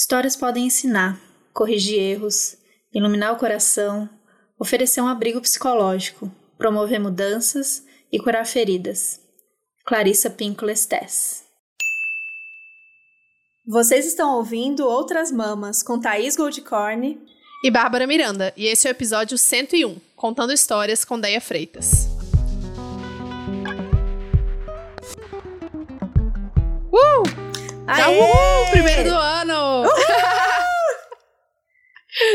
Histórias podem ensinar, corrigir erros, iluminar o coração, oferecer um abrigo psicológico, promover mudanças e curar feridas. Clarissa Pinkola Lestes. Vocês estão ouvindo Outras Mamas com Thaís Goldcorn e Bárbara Miranda, e esse é o episódio 101, contando histórias com Deia Freitas. Uh! Tá, uh! Primeiro do ano!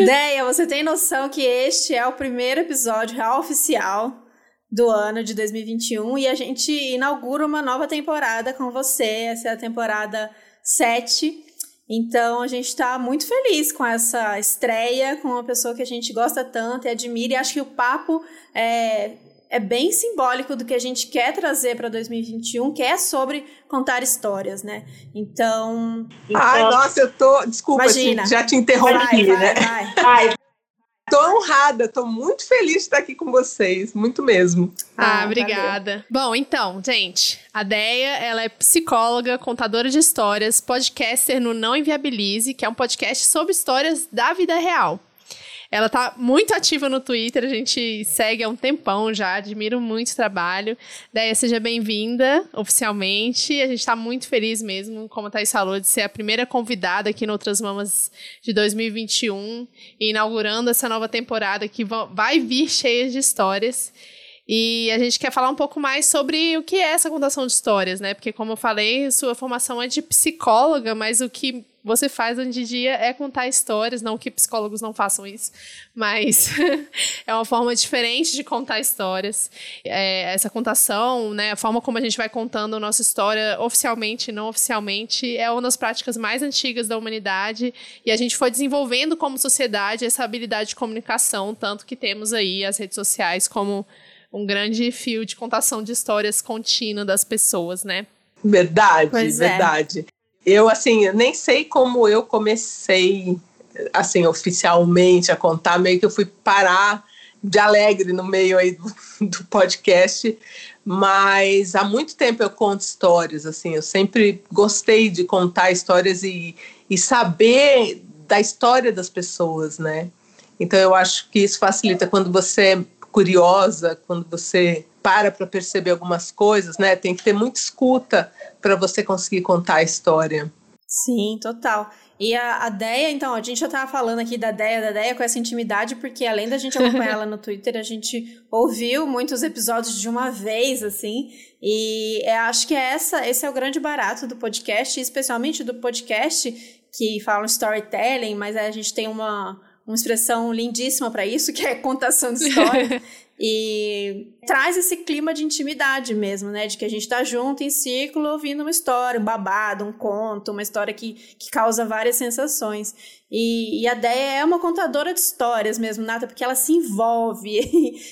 Deia, você tem noção que este é o primeiro episódio real oficial do ano de 2021 e a gente inaugura uma nova temporada com você. Essa é a temporada 7. Então a gente está muito feliz com essa estreia, com uma pessoa que a gente gosta tanto e admira, e acho que o papo é, é bem simbólico do que a gente quer trazer para 2021, que é sobre contar histórias, né? Então. Ai, então, nossa, eu tô. Desculpa, imagina, já te interrompi, vai, né? Vai, vai. Tô honrada, tô muito feliz de estar aqui com vocês, muito mesmo. Ah, ah obrigada. Valeu. Bom, então, gente, a Deia, ela é psicóloga, contadora de histórias, podcaster no Não Inviabilize, que é um podcast sobre histórias da vida real. Ela tá muito ativa no Twitter, a gente segue há um tempão já, admiro muito o trabalho. Deia, seja bem-vinda oficialmente. A gente está muito feliz mesmo, como a Thaís falou, de ser a primeira convidada aqui no Outras Mamas de 2021, inaugurando essa nova temporada que vai vir cheia de histórias. E a gente quer falar um pouco mais sobre o que é essa contação de histórias, né? Porque, como eu falei, sua formação é de psicóloga, mas o que você faz hoje em dia é contar histórias, não que psicólogos não façam isso, mas é uma forma diferente de contar histórias. É, essa contação, né, a forma como a gente vai contando a nossa história oficialmente e não oficialmente, é uma das práticas mais antigas da humanidade e a gente foi desenvolvendo como sociedade essa habilidade de comunicação, tanto que temos aí as redes sociais como um grande fio de contação de histórias contínua das pessoas, né? Verdade, pois é. verdade. É. Eu, assim, nem sei como eu comecei, assim, oficialmente a contar, meio que eu fui parar de alegre no meio aí do, do podcast, mas há muito tempo eu conto histórias, assim, eu sempre gostei de contar histórias e, e saber da história das pessoas, né? Então eu acho que isso facilita quando você curiosa, quando você para para perceber algumas coisas, né? Tem que ter muita escuta para você conseguir contar a história. Sim, total. E a, a Deia, então, a gente já estava falando aqui da Deia, da Deia com essa intimidade, porque além da gente acompanhar ela no Twitter, a gente ouviu muitos episódios de uma vez, assim, e é, acho que é essa, esse é o grande barato do podcast, especialmente do podcast que fala storytelling, mas a gente tem uma, uma expressão lindíssima para isso, que é contação de história. E traz esse clima de intimidade mesmo, né? De que a gente tá junto em círculo ouvindo uma história, um babado, um conto, uma história que, que causa várias sensações. E, e a Deia é uma contadora de histórias mesmo, Nata, porque ela se envolve.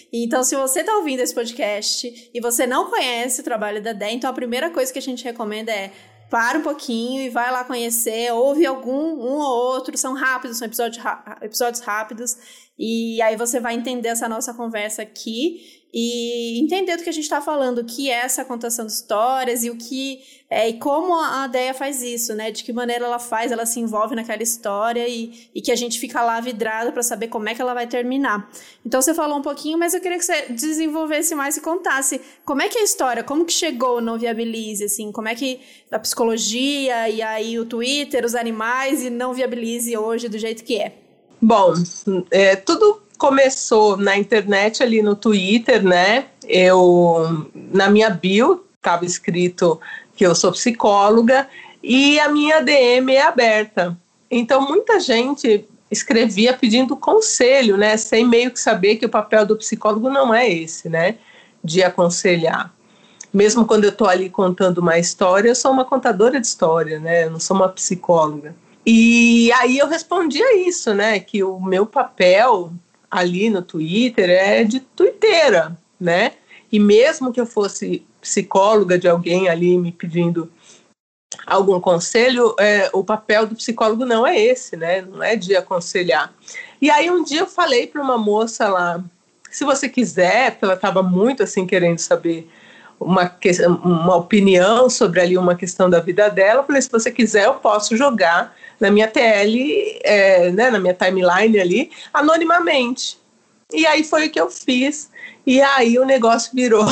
então, se você tá ouvindo esse podcast e você não conhece o trabalho da Deia, então a primeira coisa que a gente recomenda é para um pouquinho e vai lá conhecer, ouve algum, um ou outro, são rápidos, são episódios, episódios rápidos, e aí você vai entender essa nossa conversa aqui e entender do que a gente está falando, o que é essa contação de histórias e o que é, e como a Deia faz isso, né? De que maneira ela faz, ela se envolve naquela história e, e que a gente fica lá vidrado para saber como é que ela vai terminar. Então você falou um pouquinho, mas eu queria que você desenvolvesse mais e contasse como é que é a história, como que chegou no Viabilize, assim, como é que a psicologia e aí o Twitter, os animais e não Viabilize hoje do jeito que é. Bom, é, tudo começou na internet ali no Twitter, né? Eu na minha bio estava escrito que eu sou psicóloga e a minha DM é aberta. Então muita gente escrevia pedindo conselho, né? Sem meio que saber que o papel do psicólogo não é esse, né? De aconselhar. Mesmo quando eu estou ali contando uma história, eu sou uma contadora de história, né? Eu não sou uma psicóloga. E aí eu respondia isso, né? Que o meu papel ali no Twitter é de twitteira, né? E mesmo que eu fosse psicóloga de alguém ali me pedindo algum conselho, é, o papel do psicólogo não é esse, né? Não é de aconselhar. E aí um dia eu falei para uma moça lá, se você quiser, porque ela estava muito assim querendo saber uma, uma opinião sobre ali uma questão da vida dela, eu falei, se você quiser eu posso jogar na minha TL, é, né, na minha timeline ali, anonimamente. E aí foi o que eu fiz. E aí o negócio virou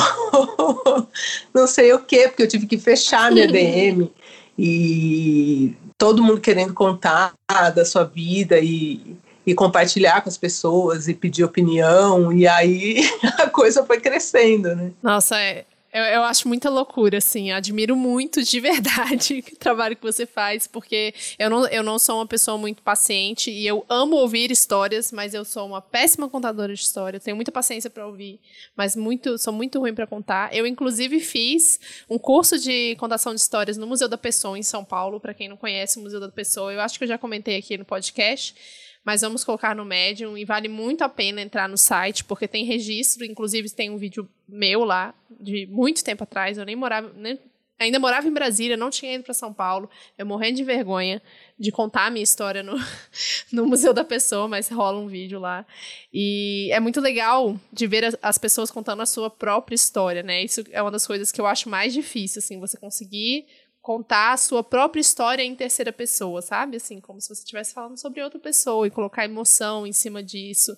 não sei o quê, porque eu tive que fechar minha DM. e todo mundo querendo contar da sua vida e, e compartilhar com as pessoas e pedir opinião. E aí a coisa foi crescendo, né? Nossa, é, eu, eu acho muita loucura, assim. Eu admiro muito de verdade o trabalho que você faz, porque eu não, eu não sou uma pessoa muito paciente e eu amo ouvir histórias, mas eu sou uma péssima contadora de história. tenho muita paciência para ouvir, mas muito, sou muito ruim para contar. Eu, inclusive, fiz um curso de contação de histórias no Museu da Pessoa, em São Paulo. Para quem não conhece o Museu da Pessoa, eu acho que eu já comentei aqui no podcast mas vamos colocar no Medium e vale muito a pena entrar no site, porque tem registro, inclusive tem um vídeo meu lá, de muito tempo atrás, eu nem morava, nem, ainda morava em Brasília, não tinha ido para São Paulo, eu morrendo de vergonha de contar a minha história no, no Museu da Pessoa, mas rola um vídeo lá. E é muito legal de ver as pessoas contando a sua própria história, né? Isso é uma das coisas que eu acho mais difícil, assim, você conseguir contar a sua própria história em terceira pessoa, sabe? Assim, como se você estivesse falando sobre outra pessoa e colocar emoção em cima disso.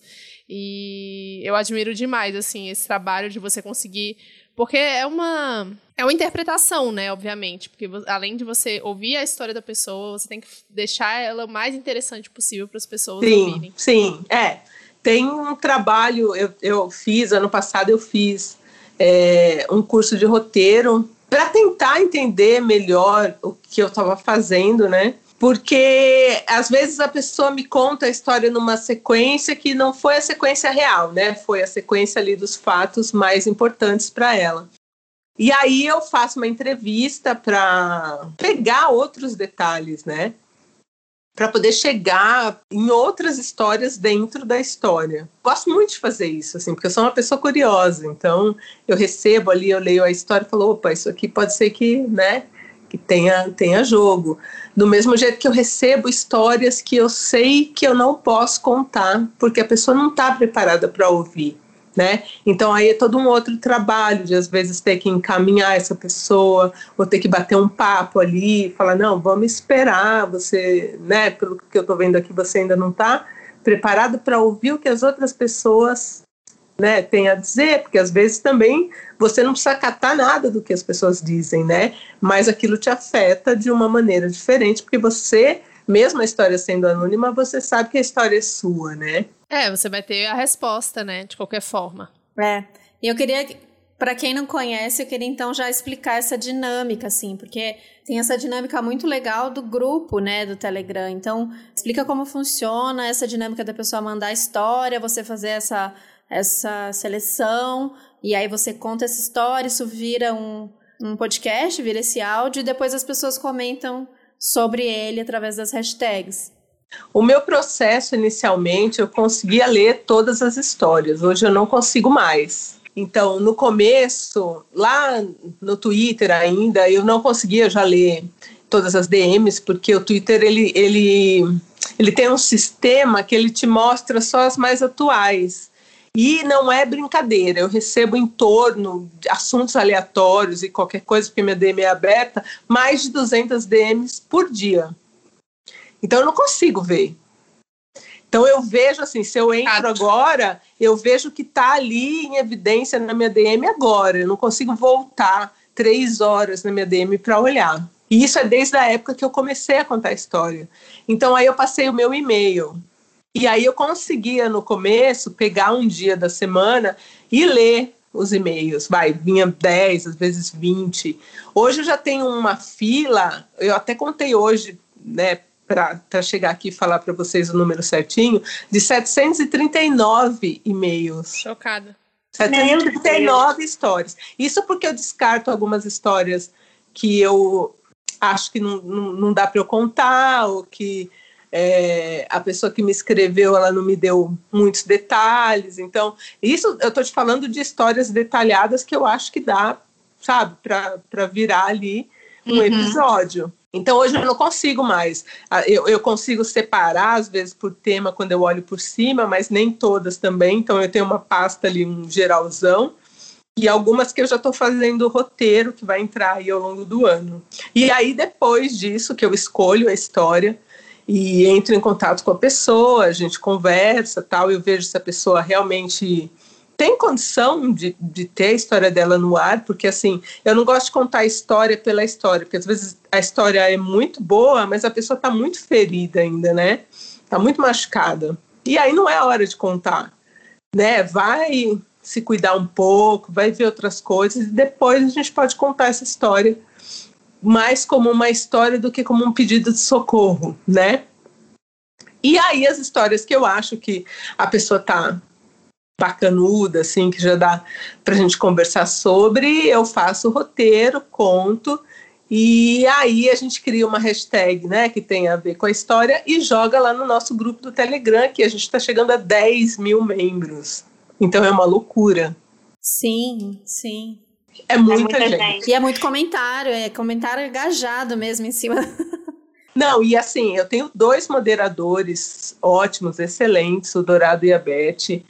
E eu admiro demais, assim, esse trabalho de você conseguir. Porque é uma. É uma interpretação, né? Obviamente. Porque além de você ouvir a história da pessoa, você tem que deixar ela o mais interessante possível para as pessoas sim, ouvirem. Sim, é. Tem um trabalho, eu, eu fiz, ano passado eu fiz é, um curso de roteiro para tentar entender melhor o que eu estava fazendo, né? Porque às vezes a pessoa me conta a história numa sequência que não foi a sequência real, né? Foi a sequência ali dos fatos mais importantes para ela. E aí eu faço uma entrevista para pegar outros detalhes, né? Para poder chegar em outras histórias dentro da história. Gosto muito de fazer isso, assim, porque eu sou uma pessoa curiosa. Então, eu recebo ali, eu leio a história e falo, opa, isso aqui pode ser que, né, que tenha, tenha jogo. Do mesmo jeito que eu recebo histórias que eu sei que eu não posso contar, porque a pessoa não está preparada para ouvir né? Então aí é todo um outro trabalho de às vezes ter que encaminhar essa pessoa, ou ter que bater um papo ali, falar não, vamos esperar, você, né? Pelo que eu estou vendo aqui, você ainda não está preparado para ouvir o que as outras pessoas né, têm a dizer, porque às vezes também você não precisa catar nada do que as pessoas dizem, né? Mas aquilo te afeta de uma maneira diferente, porque você mesmo a história sendo anônima, você sabe que a história é sua, né? É, você vai ter a resposta, né? De qualquer forma. É. E eu queria, para quem não conhece, eu queria então já explicar essa dinâmica, assim, porque tem essa dinâmica muito legal do grupo, né, do Telegram. Então, explica como funciona essa dinâmica da pessoa mandar a história, você fazer essa, essa seleção, e aí você conta essa história, isso vira um, um podcast, vira esse áudio, e depois as pessoas comentam sobre ele através das hashtags. O meu processo, inicialmente, eu conseguia ler todas as histórias. Hoje eu não consigo mais. Então, no começo, lá no Twitter ainda, eu não conseguia já ler todas as DMs, porque o Twitter ele, ele, ele tem um sistema que ele te mostra só as mais atuais. E não é brincadeira, eu recebo em torno de assuntos aleatórios e qualquer coisa, porque minha DM é aberta, mais de 200 DMs por dia. Então eu não consigo ver. Então eu vejo assim, se eu entro agora, eu vejo que está ali em evidência na minha DM agora. Eu não consigo voltar três horas na minha DM para olhar. E isso é desde a época que eu comecei a contar a história. Então aí eu passei o meu e-mail. E aí eu conseguia no começo pegar um dia da semana e ler os e-mails. Vai, vinha 10, às vezes 20. Hoje eu já tenho uma fila, eu até contei hoje, né, para chegar aqui e falar para vocês o número certinho, de 739 e-mails. Chocada. 739 histórias. Isso porque eu descarto algumas histórias que eu acho que não, não, não dá para eu contar, ou que é, a pessoa que me escreveu ela não me deu muitos detalhes. Então, isso eu estou te falando de histórias detalhadas que eu acho que dá, sabe, para virar ali um uhum. episódio. Então hoje eu não consigo mais. Ah, eu, eu, consigo separar, às vezes, por tema quando eu olho por cima, mas nem todas também. Então eu tenho uma pasta ali, um geralzão, e algumas que eu já estou fazendo o roteiro que vai entrar aí ao longo do ano. E aí, depois disso, que eu escolho a história, e entro em contato com a pessoa, a gente conversa tal, eu vejo se a pessoa realmente tem condição de, de ter a história dela no ar, porque assim, eu não gosto de contar a história pela história, porque às vezes a história é muito boa, mas a pessoa está muito ferida ainda, né? Está muito machucada. E aí não é hora de contar, né? Vai se cuidar um pouco, vai ver outras coisas, e depois a gente pode contar essa história mais como uma história do que como um pedido de socorro, né? E aí as histórias que eu acho que a pessoa tá bacanuda, assim, que já dá para a gente conversar sobre, eu faço o roteiro, conto, e aí a gente cria uma hashtag, né, que tem a ver com a história e joga lá no nosso grupo do Telegram, que a gente está chegando a 10 mil membros. Então é uma loucura. Sim, sim. É muita, é muita gente. gente. E é muito comentário, é comentário engajado mesmo em cima. Não, e assim, eu tenho dois moderadores ótimos, excelentes, o Dourado e a Beth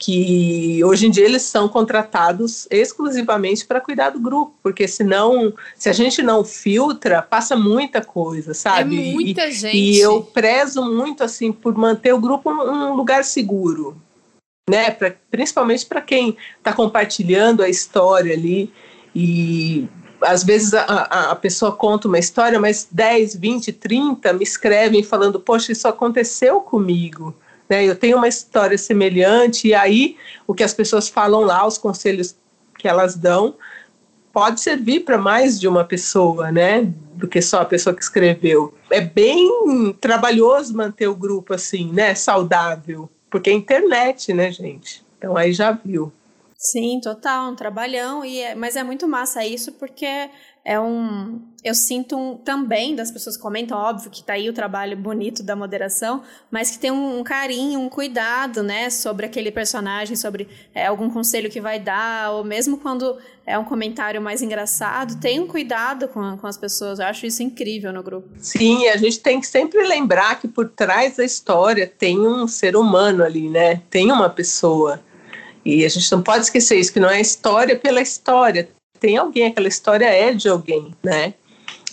que hoje em dia eles são contratados exclusivamente para cuidar do grupo, porque senão, se a gente não filtra, passa muita coisa, sabe? É muita e, gente. E eu prezo muito assim por manter o grupo um lugar seguro, né? Pra, principalmente para quem está compartilhando a história ali e às vezes a, a, a, pessoa conta uma história, mas 10, 20, 30 me escrevem falando, poxa, isso aconteceu comigo né? Eu tenho uma história semelhante, e aí o que as pessoas falam lá, os conselhos que elas dão, pode servir para mais de uma pessoa, né? Do que só a pessoa que escreveu. É bem trabalhoso manter o grupo assim, né? Saudável, porque é internet, né, gente? Então aí já viu. Sim, total, um trabalhão, e é, mas é muito massa isso porque é um. Eu sinto um, também das pessoas que comentam, óbvio que tá aí o trabalho bonito da moderação, mas que tem um, um carinho, um cuidado, né, sobre aquele personagem, sobre é, algum conselho que vai dar, ou mesmo quando é um comentário mais engraçado, tem um cuidado com, com as pessoas. Eu acho isso incrível no grupo. Sim, a gente tem que sempre lembrar que por trás da história tem um ser humano ali, né? Tem uma pessoa. E a gente não pode esquecer isso, que não é história pela história tem alguém, aquela história é de alguém, né?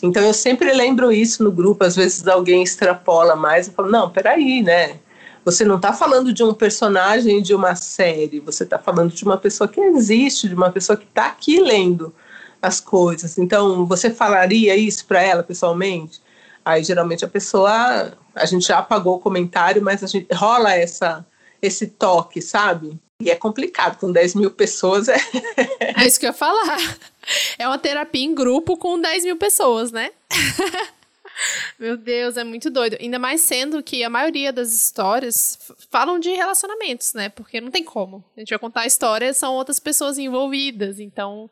Então eu sempre lembro isso no grupo, às vezes alguém extrapola mais e fala, não, peraí, né? Você não está falando de um personagem de uma série, você está falando de uma pessoa que existe, de uma pessoa que está aqui lendo as coisas. Então, você falaria isso para ela pessoalmente? Aí geralmente a pessoa, a gente já apagou o comentário, mas a gente rola essa, esse toque, sabe? E é complicado, com 10 mil pessoas é. É isso que eu ia falar. É uma terapia em grupo com 10 mil pessoas, né? Meu Deus, é muito doido. Ainda mais sendo que a maioria das histórias falam de relacionamentos, né? Porque não tem como. A gente vai contar a história, são outras pessoas envolvidas. Então,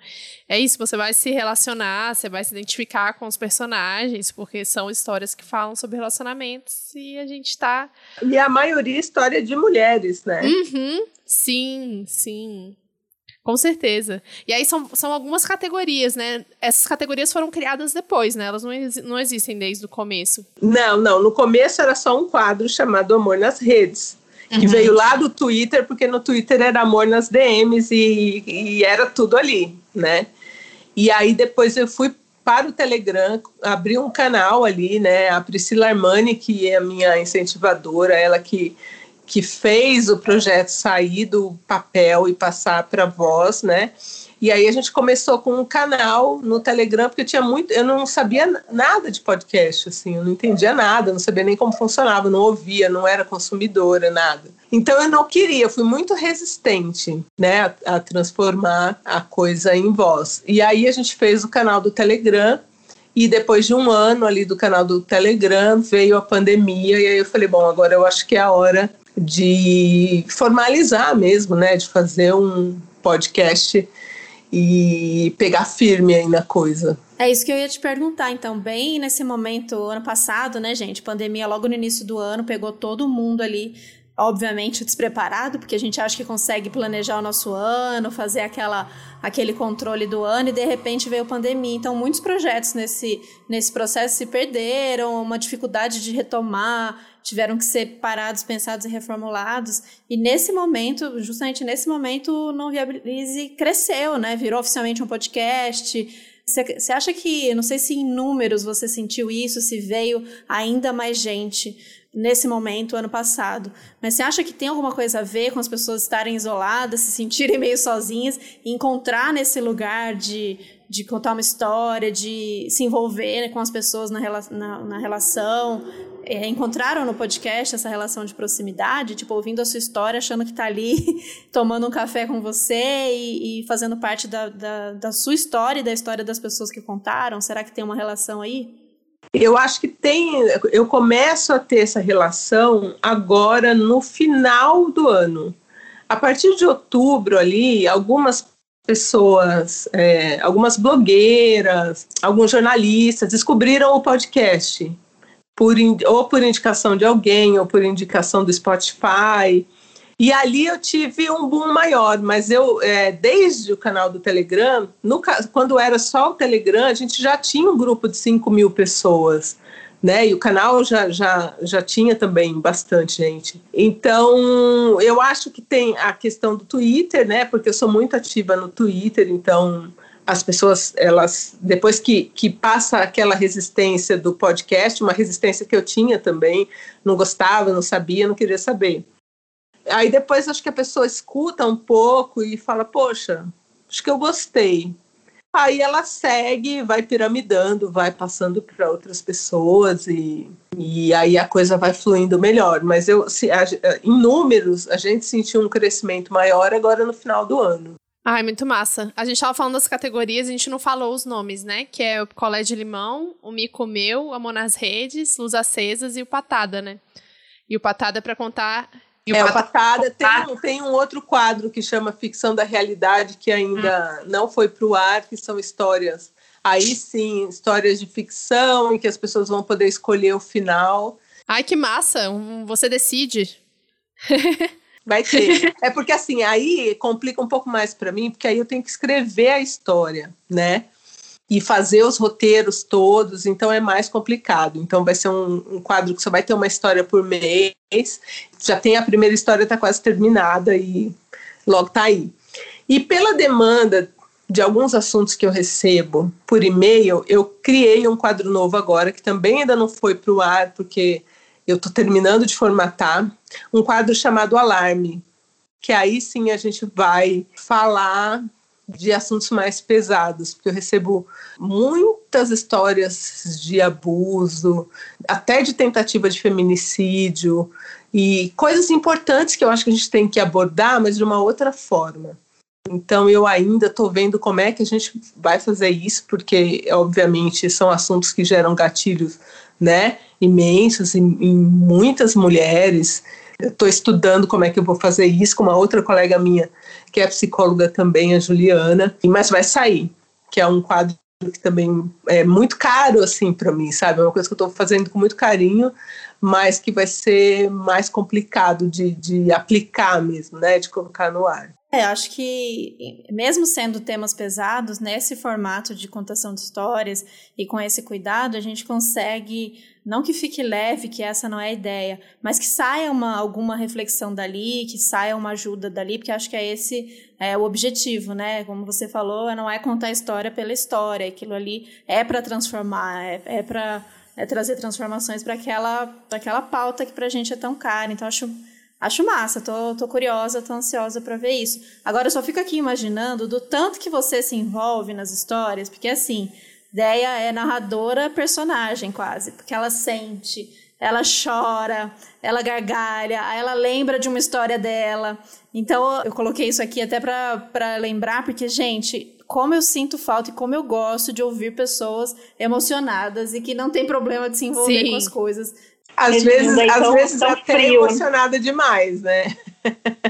é isso. Você vai se relacionar, você vai se identificar com os personagens, porque são histórias que falam sobre relacionamentos e a gente tá. E a maioria é história de mulheres, né? Uhum. Sim, sim. Com certeza. E aí são, são algumas categorias, né? Essas categorias foram criadas depois, né? Elas não, não existem desde o começo. Não, não. No começo era só um quadro chamado Amor nas Redes. Uhum. Que veio lá do Twitter, porque no Twitter era amor nas DMs e, e era tudo ali, né? E aí depois eu fui para o Telegram, abri um canal ali, né? A Priscila Armani, que é a minha incentivadora, ela que que fez o projeto sair do papel e passar para voz, né? E aí a gente começou com um canal no Telegram, porque eu tinha muito, eu não sabia nada de podcast, assim, eu não entendia nada, não sabia nem como funcionava, não ouvia, não era consumidora, nada. Então eu não queria, fui muito resistente, né, a, a transformar a coisa em voz. E aí a gente fez o canal do Telegram, e depois de um ano ali do canal do Telegram, veio a pandemia, e aí eu falei, bom, agora eu acho que é a hora de formalizar mesmo, né, de fazer um podcast e pegar firme aí na coisa. É isso que eu ia te perguntar, então, bem nesse momento, ano passado, né, gente, pandemia logo no início do ano, pegou todo mundo ali obviamente despreparado, porque a gente acha que consegue planejar o nosso ano, fazer aquela, aquele controle do ano e de repente veio a pandemia. Então, muitos projetos nesse, nesse processo se perderam, uma dificuldade de retomar, tiveram que ser parados, pensados e reformulados. E nesse momento, justamente nesse momento, o Não Viabilize cresceu, né? Virou oficialmente um podcast. Você acha que, não sei se em números você sentiu isso, se veio ainda mais gente nesse momento, ano passado. Mas você acha que tem alguma coisa a ver com as pessoas estarem isoladas, se sentirem meio sozinhas, e encontrar nesse lugar de, de contar uma história, de se envolver né, com as pessoas na, na, na relação? É, encontraram no podcast essa relação de proximidade, tipo, ouvindo a sua história, achando que está ali tomando um café com você e, e fazendo parte da, da, da sua história e da história das pessoas que contaram? Será que tem uma relação aí? Eu acho que tem. Eu começo a ter essa relação agora no final do ano. A partir de outubro ali, algumas pessoas, é, algumas blogueiras, alguns jornalistas descobriram o podcast por, ou por indicação de alguém ou por indicação do Spotify. E ali eu tive um boom maior, mas eu, é, desde o canal do Telegram, no, quando era só o Telegram, a gente já tinha um grupo de 5 mil pessoas, né? E o canal já, já, já tinha também bastante gente. Então, eu acho que tem a questão do Twitter, né? Porque eu sou muito ativa no Twitter, então as pessoas, elas, depois que, que passa aquela resistência do podcast, uma resistência que eu tinha também, não gostava, não sabia, não queria saber Aí depois acho que a pessoa escuta um pouco e fala, poxa, acho que eu gostei. Aí ela segue, vai piramidando, vai passando para outras pessoas e, e aí a coisa vai fluindo melhor. Mas eu, se, a, em números, a gente sentiu um crescimento maior agora no final do ano. Ai, muito massa. A gente tava falando das categorias, a gente não falou os nomes, né? Que é o Colé de Limão, o Mico Meu, Amor nas Redes, Luz Acesas e o Patada, né? E o Patada é para contar é, o Patada tem, tem um outro quadro que chama Ficção da Realidade, que ainda hum. não foi para o ar, que são histórias. Aí sim, histórias de ficção, em que as pessoas vão poder escolher o final. Ai, que massa! Você decide. Vai ter. É porque assim, aí complica um pouco mais para mim, porque aí eu tenho que escrever a história, né? E fazer os roteiros todos, então é mais complicado. Então vai ser um, um, quadro que só vai ter uma história por mês. Já tem a primeira história, está quase terminada e logo está aí. E pela demanda de alguns assuntos que eu recebo por e-mail, eu criei um quadro novo agora, que também ainda não foi para o ar, porque eu estou terminando de formatar, um quadro chamado Alarme, que aí sim a gente vai falar de assuntos mais pesados, porque eu recebo muitas histórias de abuso, até de tentativa de feminicídio, e coisas importantes que eu acho que a gente tem que abordar, mas de uma outra forma. Então eu ainda estou vendo como é que a gente vai fazer isso, porque obviamente são assuntos que geram gatilhos, né, imensos em, em muitas mulheres. Estou estudando como é que eu vou fazer isso com uma outra colega minha que é psicóloga também, a Juliana, mas vai sair, que é um quadro que também é muito caro assim para mim, sabe? É uma coisa que eu estou fazendo com muito carinho, mas que vai ser mais complicado de, de aplicar mesmo, né? De colocar no ar. É, acho que mesmo sendo temas pesados, nesse formato de contação de histórias e com esse cuidado, a gente consegue não que fique leve, que essa não é a ideia, mas que saia uma, alguma reflexão dali, que saia uma ajuda dali, porque acho que é esse é, o objetivo, né? Como você falou, não é contar a história pela história, aquilo ali é para transformar, é, é para é trazer transformações para aquela, aquela pauta que para a gente é tão cara. Então, acho, acho massa, tô, tô curiosa, tô ansiosa para ver isso. Agora, eu só fico aqui imaginando do tanto que você se envolve nas histórias, porque assim Deia é narradora personagem quase, porque ela sente, ela chora, ela gargalha, ela lembra de uma história dela. Então eu coloquei isso aqui até para lembrar, porque, gente, como eu sinto falta e como eu gosto de ouvir pessoas emocionadas e que não tem problema de se envolver Sim. com as coisas. Às vezes, às vezes até frio. emocionada demais, né?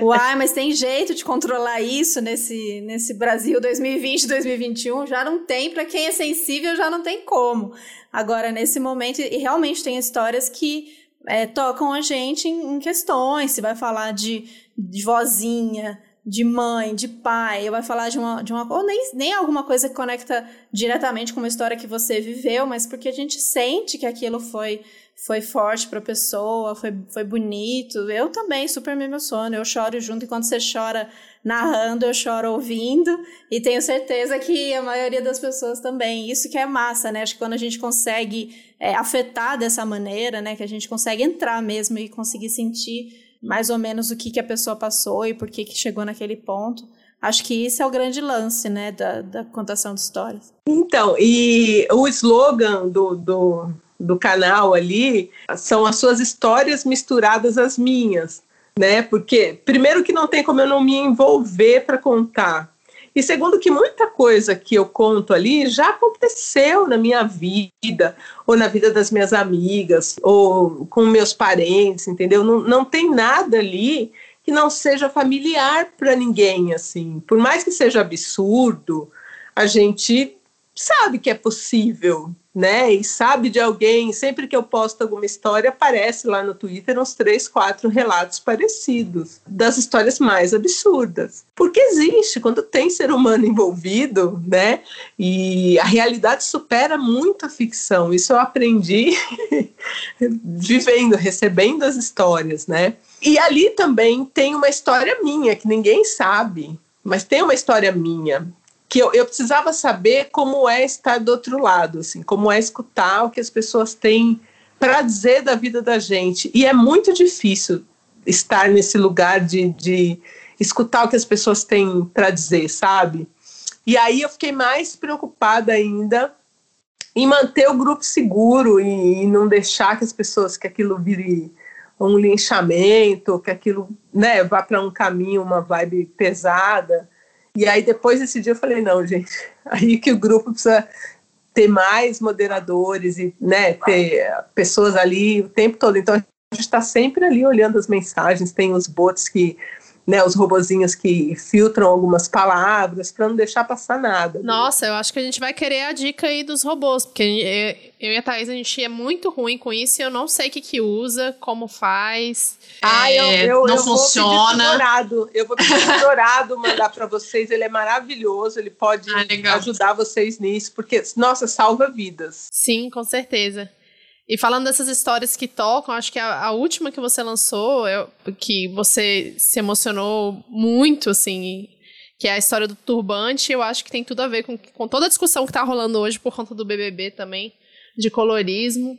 Uai, mas tem jeito de controlar isso nesse, nesse Brasil 2020, 2021? Já não tem, para quem é sensível já não tem como. Agora, nesse momento, e realmente tem histórias que é, tocam a gente em, em, questões, se vai falar de, de vozinha, de mãe, de pai, ou vai falar de uma, de uma ou nem, nem alguma coisa que conecta diretamente com uma história que você viveu, mas porque a gente sente que aquilo foi foi forte para a pessoa, foi, foi bonito. Eu também super me emociono, eu choro junto, enquanto você chora narrando, eu choro ouvindo, e tenho certeza que a maioria das pessoas também. Isso que é massa, né? Acho que quando a gente consegue é, afetar dessa maneira, né, que a gente consegue entrar mesmo e conseguir sentir mais ou menos o que, que a pessoa passou e por que, que chegou naquele ponto. Acho que isso é o grande lance, né, da, da contação de histórias. Então, e o slogan do, do, do canal ali são as suas histórias misturadas às minhas, né? Porque, primeiro, que não tem como eu não me envolver para contar. E segundo, que muita coisa que eu conto ali já aconteceu na minha vida, ou na vida das minhas amigas, ou com meus parentes, entendeu? Não, não tem nada ali que não seja familiar para ninguém, assim. Por mais que seja absurdo, a gente sabe que é possível, né? E sabe de alguém, sempre que eu posto alguma história, aparece lá no Twitter uns três, quatro relatos parecidos das histórias mais absurdas. Porque existe, quando tem ser humano envolvido, né? E a realidade supera muito a ficção. Isso eu aprendi vivendo, recebendo as histórias, né? E ali também tem uma história minha que ninguém sabe, mas tem uma história minha que eu, eu precisava saber como é estar do outro lado, assim, como é escutar o que as pessoas têm para dizer da vida da gente. E é muito difícil estar nesse lugar de, de escutar o que as pessoas têm para dizer, sabe? E aí eu fiquei mais preocupada ainda em manter o grupo seguro e, e não deixar que as pessoas, que aquilo vire um linchamento, que aquilo né, vá para um caminho, uma vibe pesada. E aí depois desse dia eu falei, não, gente, aí que o grupo precisa ter mais moderadores e né, ter pessoas ali o tempo todo. Então a gente está sempre ali olhando as mensagens, tem os bots que né, os robozinhos que filtram algumas palavras para não deixar passar nada. Nossa, eu acho que a gente vai querer a dica aí dos robôs, porque eu e a Thaís, a gente é muito ruim com isso e eu não sei o que que usa, como faz. Ah, eu, é, eu, não eu funciona. Vou eu vou pedir dourado mandar para vocês, ele é maravilhoso, ele pode ah, ajudar vocês nisso, porque, nossa, salva vidas. Sim, com certeza. E falando dessas histórias que tocam, acho que a, a última que você lançou, eu, que você se emocionou muito, assim, que é a história do turbante, eu acho que tem tudo a ver com, com toda a discussão que tá rolando hoje por conta do BBB também, de colorismo.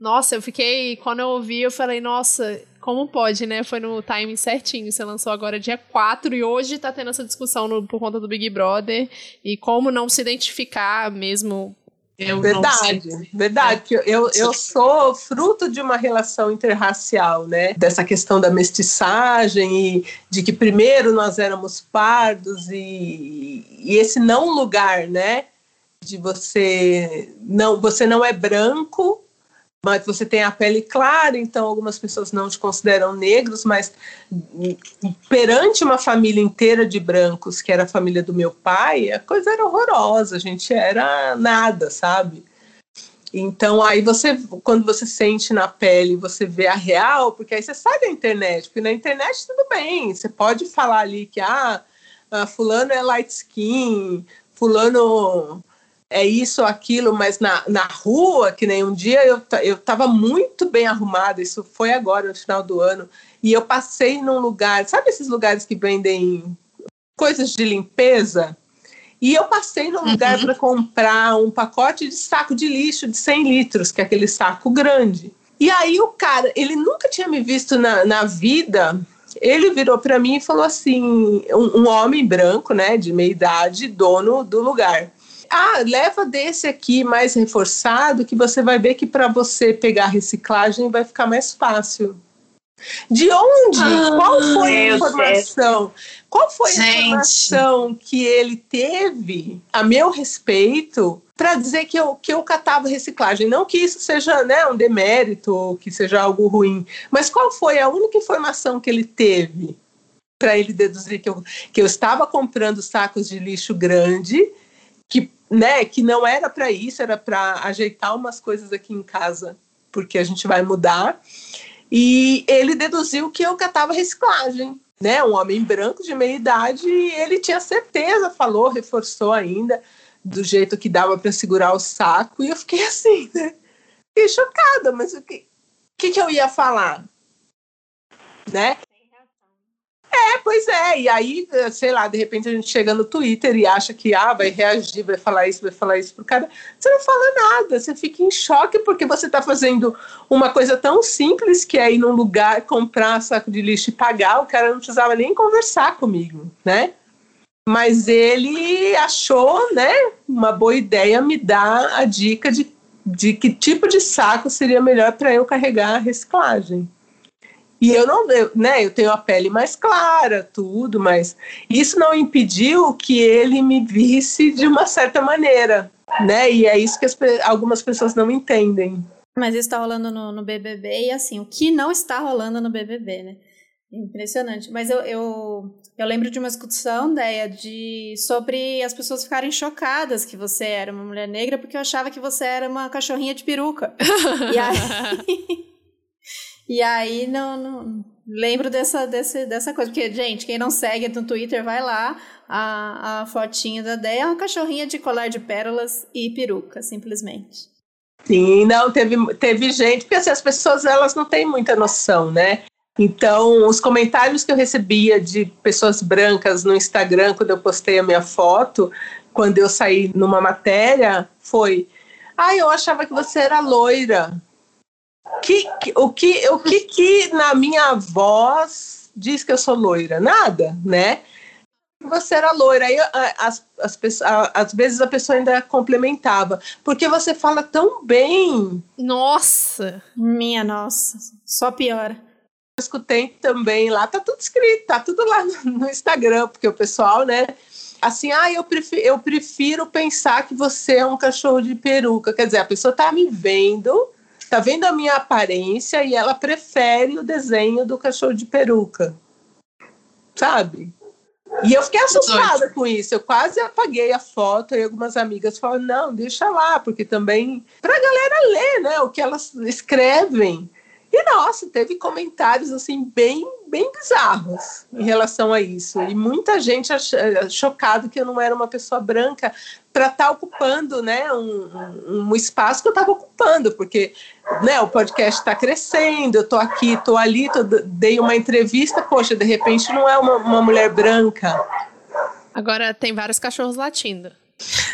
Nossa, eu fiquei, quando eu ouvi, eu falei, nossa, como pode, né? Foi no timing certinho. Você lançou agora dia 4 e hoje tá tendo essa discussão no, por conta do Big Brother. E como não se identificar mesmo eu verdade, verdade. Eu, eu sou fruto de uma relação interracial, né? Dessa questão da mestiçagem e de que primeiro nós éramos pardos e, e esse não lugar, né? De você não, você não é branco, mas você tem a pele clara, então algumas pessoas não te consideram negros, mas perante uma família inteira de brancos, que era a família do meu pai, a coisa era horrorosa, a gente era nada, sabe? Então aí você, quando você sente na pele, você vê a real, porque aí você sai da internet, porque na internet tudo bem, você pode falar ali que ah, ah fulano é light skin, fulano é isso ou aquilo, mas na, na rua, que nem um dia eu, eu tava muito bem arrumada, isso foi agora, no final do ano, e eu passei num lugar, sabe esses lugares que vendem coisas de limpeza? E eu passei num uhum. lugar para comprar um pacote de saco de lixo de 100 litros, que é aquele saco grande. E aí o cara, ele nunca tinha me visto na, na vida, ele virou para mim e falou assim, um, um homem branco, né, de meia idade, dono do lugar ah, leva desse aqui mais reforçado que você vai ver que para você pegar reciclagem vai ficar mais fácil. De onde? Ah, Qual foi a informação? Deus. Qual foi Gente. a informação que ele teve a meu respeito para dizer que eu, que eu catava reciclagem? Não que isso seja né, um demérito ou que seja algo ruim, mas qual foi a única informação que ele teve para ele deduzir que eu, que eu estava comprando sacos de lixo grande que né, que não era para isso, era para ajeitar umas coisas aqui em casa, porque a gente vai mudar. E ele deduziu que eu catava reciclagem, né? Um homem branco de meia idade, e ele tinha certeza, falou, reforçou ainda, do jeito que dava para segurar o saco, e eu fiquei assim, né? Fiquei chocada, mas o que, que, que eu ia falar? Né? É, pois é. E aí, sei lá, de repente a gente chega no Twitter e acha que ah, vai reagir, vai falar isso, vai falar isso pro cara. Você não fala nada, você fica em choque porque você está fazendo uma coisa tão simples que é ir num lugar, comprar saco de lixo e pagar. O cara não precisava nem conversar comigo, né? Mas ele achou, né, uma boa ideia me dar a dica de, de que tipo de saco seria melhor para eu carregar a reciclagem. E eu não, eu, né, eu tenho a pele mais clara, tudo, mas isso não impediu que ele me visse de uma certa maneira, né? E é isso que as, algumas pessoas não entendem. Mas isso está rolando no, no, BBB e assim, o que não está rolando no BBB, né? Impressionante. Mas eu, eu, eu lembro de uma discussão, Deia, de, sobre as pessoas ficarem chocadas que você era uma mulher negra porque eu achava que você era uma cachorrinha de peruca. e aí... E aí, não, não lembro dessa, dessa, dessa coisa. Porque, gente, quem não segue no Twitter, vai lá. A, a fotinha da Deia é uma cachorrinha de colar de pérolas e peruca, simplesmente. Sim, não, teve, teve gente, porque assim, as pessoas elas não têm muita noção, né? Então, os comentários que eu recebia de pessoas brancas no Instagram quando eu postei a minha foto, quando eu saí numa matéria, foi: Ah, eu achava que você era loira que, que, o que, o que, que na minha voz diz que eu sou loira? Nada, né? Você era loira. Aí as, as pessoas, às vezes a pessoa ainda complementava. Porque você fala tão bem. Nossa! Minha nossa, só piora. Eu escutei também lá, tá tudo escrito, tá tudo lá no, no Instagram, porque o pessoal, né? Assim, ah, eu prefiro, eu prefiro pensar que você é um cachorro de peruca. Quer dizer, a pessoa tá me vendo tá vendo a minha aparência e ela prefere o desenho do cachorro de peruca. Sabe? E eu fiquei assustada com isso. Eu quase apaguei a foto e algumas amigas falaram: não, deixa lá, porque também para a galera ler, né, o que elas escrevem. E nossa, teve comentários assim bem, bem bizarros em relação a isso. E muita gente ach chocado que eu não era uma pessoa branca para estar tá ocupando, né, um, um, espaço que eu estava ocupando, porque, né, o podcast está crescendo, eu estou aqui, estou ali, tô, dei uma entrevista, poxa, de repente não é uma, uma mulher branca. Agora tem vários cachorros latindo.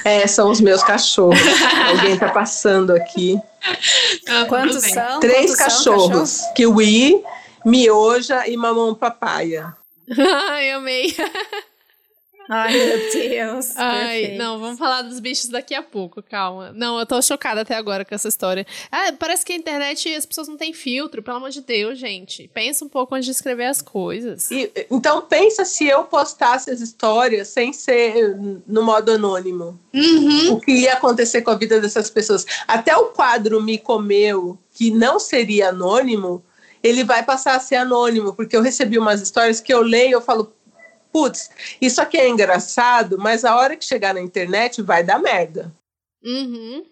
É, são os meus cachorros. Alguém tá passando aqui. Ah, Quantos são? Três Quantos cachorros. São, Kiwi, mioja e mamão papaya. Ai, amei. Ai, meu Deus. Ai, perfeito. não, vamos falar dos bichos daqui a pouco, calma. Não, eu tô chocada até agora com essa história. Ah, parece que a internet, as pessoas não têm filtro, pelo amor de Deus, gente. Pensa um pouco antes de escrever as coisas. E, então, pensa se eu postasse as histórias sem ser no modo anônimo. Uhum. O que ia acontecer com a vida dessas pessoas. Até o quadro Me Comeu, que não seria anônimo, ele vai passar a ser anônimo, porque eu recebi umas histórias que eu leio e eu falo, putz, isso aqui é engraçado, mas a hora que chegar na internet vai dar merda. Uhum.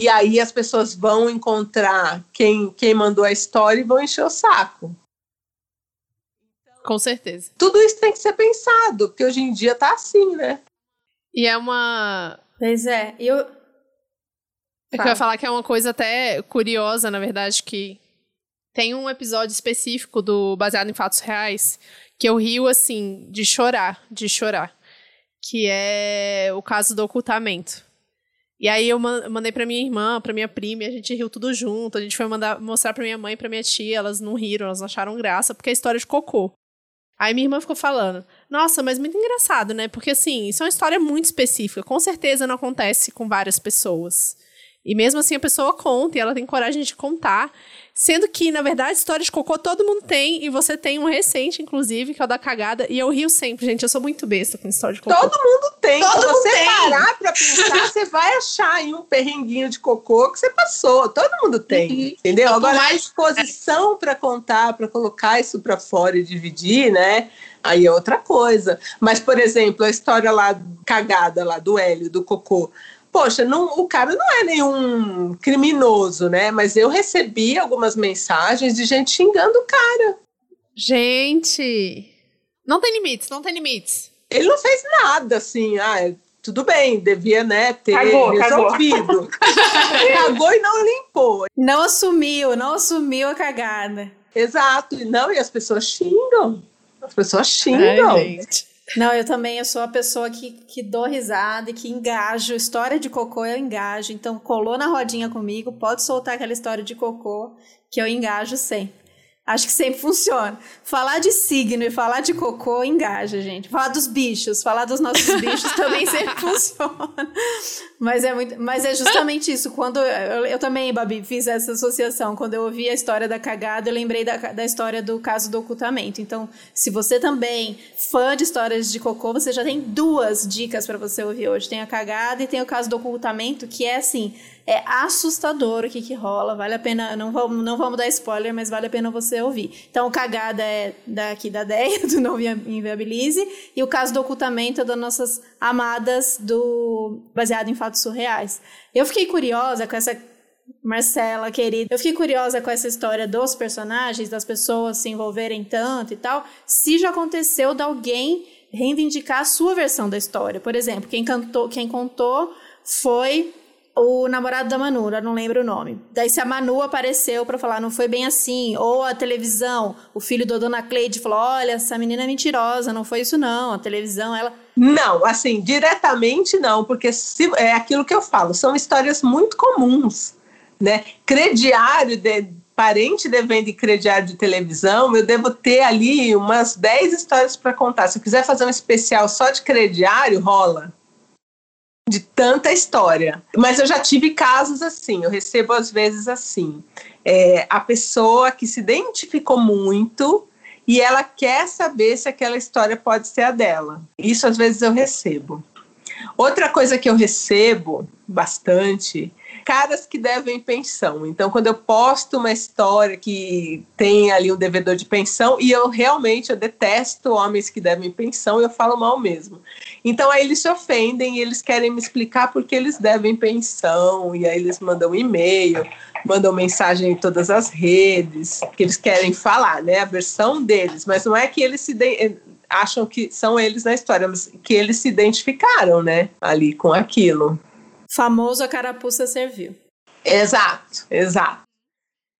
E aí as pessoas vão encontrar quem, quem mandou a história e vão encher o saco. Com certeza. Tudo isso tem que ser pensado, porque hoje em dia tá assim, né? E é uma. Pois é, eu. É que eu ia falar que é uma coisa até curiosa, na verdade, que tem um episódio específico do Baseado em Fatos Reais que eu rio assim, de chorar, de chorar. Que é o caso do ocultamento. E aí eu mandei pra minha irmã, pra minha prima, e a gente riu tudo junto. A gente foi mandar, mostrar pra minha mãe e pra minha tia, elas não riram, elas acharam graça, porque é história de cocô. Aí minha irmã ficou falando, nossa, mas muito engraçado, né? Porque assim, isso é uma história muito específica. Com certeza não acontece com várias pessoas. E mesmo assim a pessoa conta e ela tem coragem de contar. Sendo que, na verdade, história de cocô todo mundo tem, e você tem um recente, inclusive, que é o da cagada. E eu rio sempre, gente. Eu sou muito besta com história de cocô. Todo mundo tem. Todo Se você tem. parar pra pensar, você vai achar aí um perrenguinho de cocô que você passou. Todo mundo tem. Uhum. Entendeu? Agora, a exposição para contar, para colocar isso para fora e dividir, né? Aí é outra coisa. Mas, por exemplo, a história lá, cagada lá do Hélio, do cocô poxa, não, o cara não é nenhum criminoso, né? Mas eu recebi algumas mensagens de gente xingando o cara. Gente, não tem limites, não tem limites. Ele não fez nada, assim, ah, tudo bem, devia, né, ter cagou, resolvido. Cagou. cagou e não limpou. Não assumiu, não assumiu a cagada. Exato. Não, e as pessoas xingam. As pessoas xingam. Ai, não, eu também, eu sou a pessoa que, que dou risada e que engajo. História de cocô eu engajo. Então, colou na rodinha comigo, pode soltar aquela história de cocô que eu engajo sempre. Acho que sempre funciona. Falar de signo e falar de cocô engaja, gente. Falar dos bichos, falar dos nossos bichos também sempre funciona. Mas é, muito, mas é justamente isso. Quando eu, eu, também, Babi, fiz essa associação. Quando eu ouvi a história da cagada, eu lembrei da, da história do caso do ocultamento. Então, se você também fã de histórias de cocô, você já tem duas dicas para você ouvir hoje. Tem a cagada e tem o caso do ocultamento, que é assim é assustador o que, que rola. Vale a pena, não vamos, não vamos dar spoiler, mas vale a pena você ouvir. Então, o Cagada é daqui da Deia, do Não Inviabilize, e o caso do ocultamento é das nossas amadas do baseado em fatos surreais. Eu fiquei curiosa com essa Marcela, querida. Eu fiquei curiosa com essa história dos personagens, das pessoas se envolverem tanto e tal. Se já aconteceu de alguém reivindicar a sua versão da história. Por exemplo, quem, cantou, quem contou foi o namorado da Manu, eu não lembro o nome. Daí se a Manu apareceu para falar, não foi bem assim, ou a televisão, o filho da Dona Cleide falou, olha, essa menina é mentirosa, não foi isso não, a televisão, ela... Não, assim, diretamente não, porque se, é aquilo que eu falo, são histórias muito comuns, né? Crediário de parente devendo crediário de televisão, eu devo ter ali umas 10 histórias para contar. Se eu quiser fazer um especial só de crediário, rola de tanta história. Mas eu já tive casos assim, eu recebo às vezes assim. É, a pessoa que se identificou muito e ela quer saber se aquela história pode ser a dela. Isso às vezes eu recebo. Outra coisa que eu recebo bastante caras que devem pensão. Então, quando eu posto uma história que tem ali um devedor de pensão, e eu realmente eu detesto homens que devem pensão, eu falo mal mesmo. Então, aí eles se ofendem e eles querem me explicar por que eles devem pensão, e aí eles mandam um e-mail, mandam mensagem em todas as redes, que eles querem falar, né? A versão deles, mas não é que eles se de acham que são eles na história, mas que eles se identificaram, né, ali com aquilo. Famoso a carapuça serviu. Exato, exato.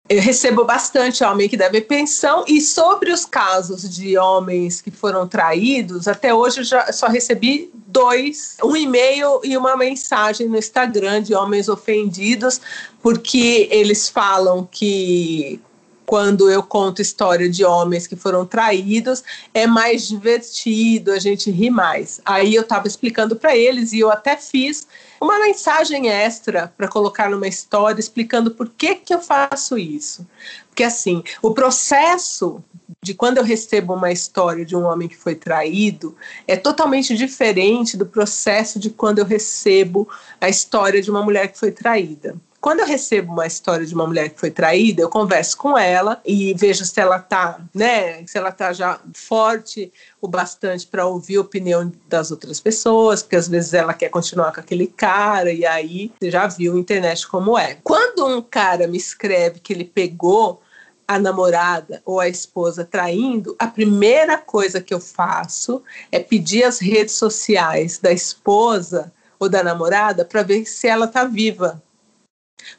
Eu recebo bastante homem que deve pensão e sobre os casos de homens que foram traídos, até hoje eu já só recebi dois, um e-mail e uma mensagem no Instagram de homens ofendidos, porque eles falam que quando eu conto história de homens que foram traídos, é mais divertido, a gente ri mais. Aí eu estava explicando para eles e eu até fiz uma mensagem extra para colocar numa história explicando por que, que eu faço isso. Porque, assim, o processo de quando eu recebo uma história de um homem que foi traído é totalmente diferente do processo de quando eu recebo a história de uma mulher que foi traída. Quando eu recebo uma história de uma mulher que foi traída, eu converso com ela e vejo se ela tá, né, se ela tá já forte o bastante para ouvir a opinião das outras pessoas, porque às vezes ela quer continuar com aquele cara e aí você já viu a internet como é. Quando um cara me escreve que ele pegou a namorada ou a esposa traindo, a primeira coisa que eu faço é pedir as redes sociais da esposa ou da namorada para ver se ela tá viva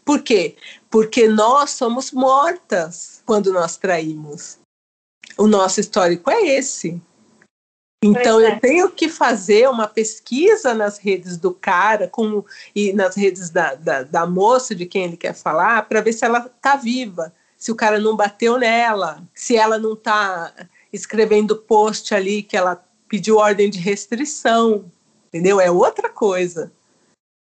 por quê? Porque nós somos mortas quando nós traímos. O nosso histórico é esse. Então é. eu tenho que fazer uma pesquisa nas redes do cara com, e nas redes da, da, da moça de quem ele quer falar para ver se ela está viva, se o cara não bateu nela, se ela não está escrevendo post ali que ela pediu ordem de restrição, entendeu? É outra coisa.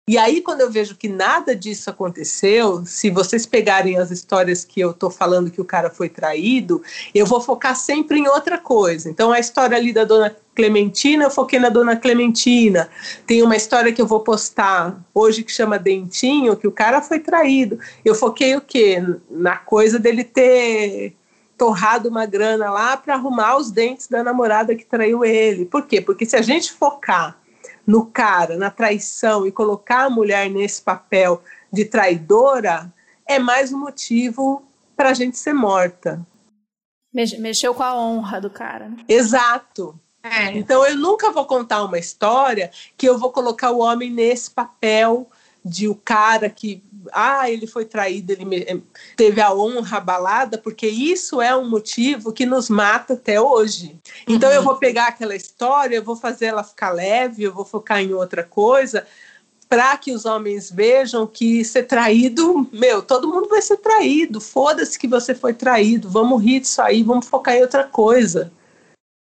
E aí, quando eu vejo que nada disso aconteceu, se vocês pegarem as histórias que eu estou falando que o cara foi traído, eu vou focar sempre em outra coisa. Então, a história ali da dona Clementina, eu foquei na dona Clementina. Tem uma história que eu vou postar hoje que chama Dentinho, que o cara foi traído. Eu foquei o quê? Na coisa dele ter torrado uma grana lá para arrumar os dentes da namorada que traiu ele. Por quê? Porque se a gente focar no cara, na traição e colocar a mulher nesse papel de traidora, é mais um motivo para a gente ser morta. Mexeu com a honra do cara. Né? Exato, É. Então eu nunca vou contar uma história que eu vou colocar o homem nesse papel de o cara que ah, ele foi traído, ele teve a honra abalada, porque isso é um motivo que nos mata até hoje. Então uhum. eu vou pegar aquela história, eu vou fazer ela ficar leve, eu vou focar em outra coisa, para que os homens vejam que ser traído, meu, todo mundo vai ser traído. Foda-se que você foi traído, vamos rir disso aí, vamos focar em outra coisa.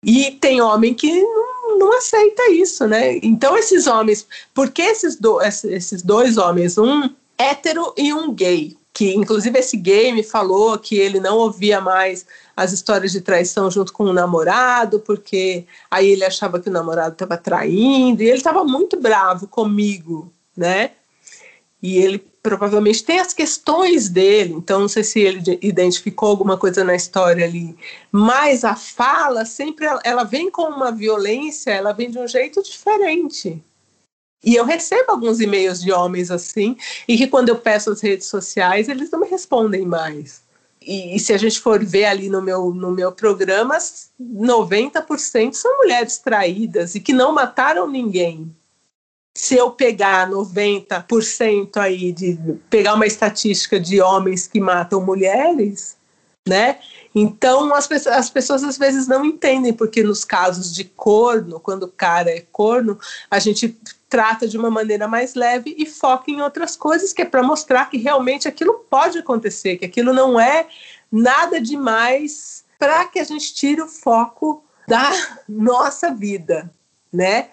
E tem homem que não, não aceita isso, né? Então esses homens, porque esses, do, esses dois homens, um hétero e um gay, que inclusive esse gay me falou que ele não ouvia mais as histórias de traição junto com o namorado, porque aí ele achava que o namorado estava traindo, e ele estava muito bravo comigo, né? E ele provavelmente tem as questões dele, então não sei se ele identificou alguma coisa na história ali, mas a fala sempre ela, ela vem com uma violência, ela vem de um jeito diferente. E eu recebo alguns e-mails de homens assim, e que quando eu peço as redes sociais, eles não me respondem mais. E, e, se a gente for ver ali no meu, no meu programa, 90% são mulheres traídas e que não mataram ninguém. Se eu pegar 90% aí, de pegar uma estatística de homens que matam mulheres, né? Então as, as pessoas às vezes não entendem, porque nos casos de corno, quando o cara é corno, a gente trata de uma maneira mais leve e foca em outras coisas, que é para mostrar que realmente aquilo pode acontecer, que aquilo não é nada demais para que a gente tire o foco da nossa vida, né?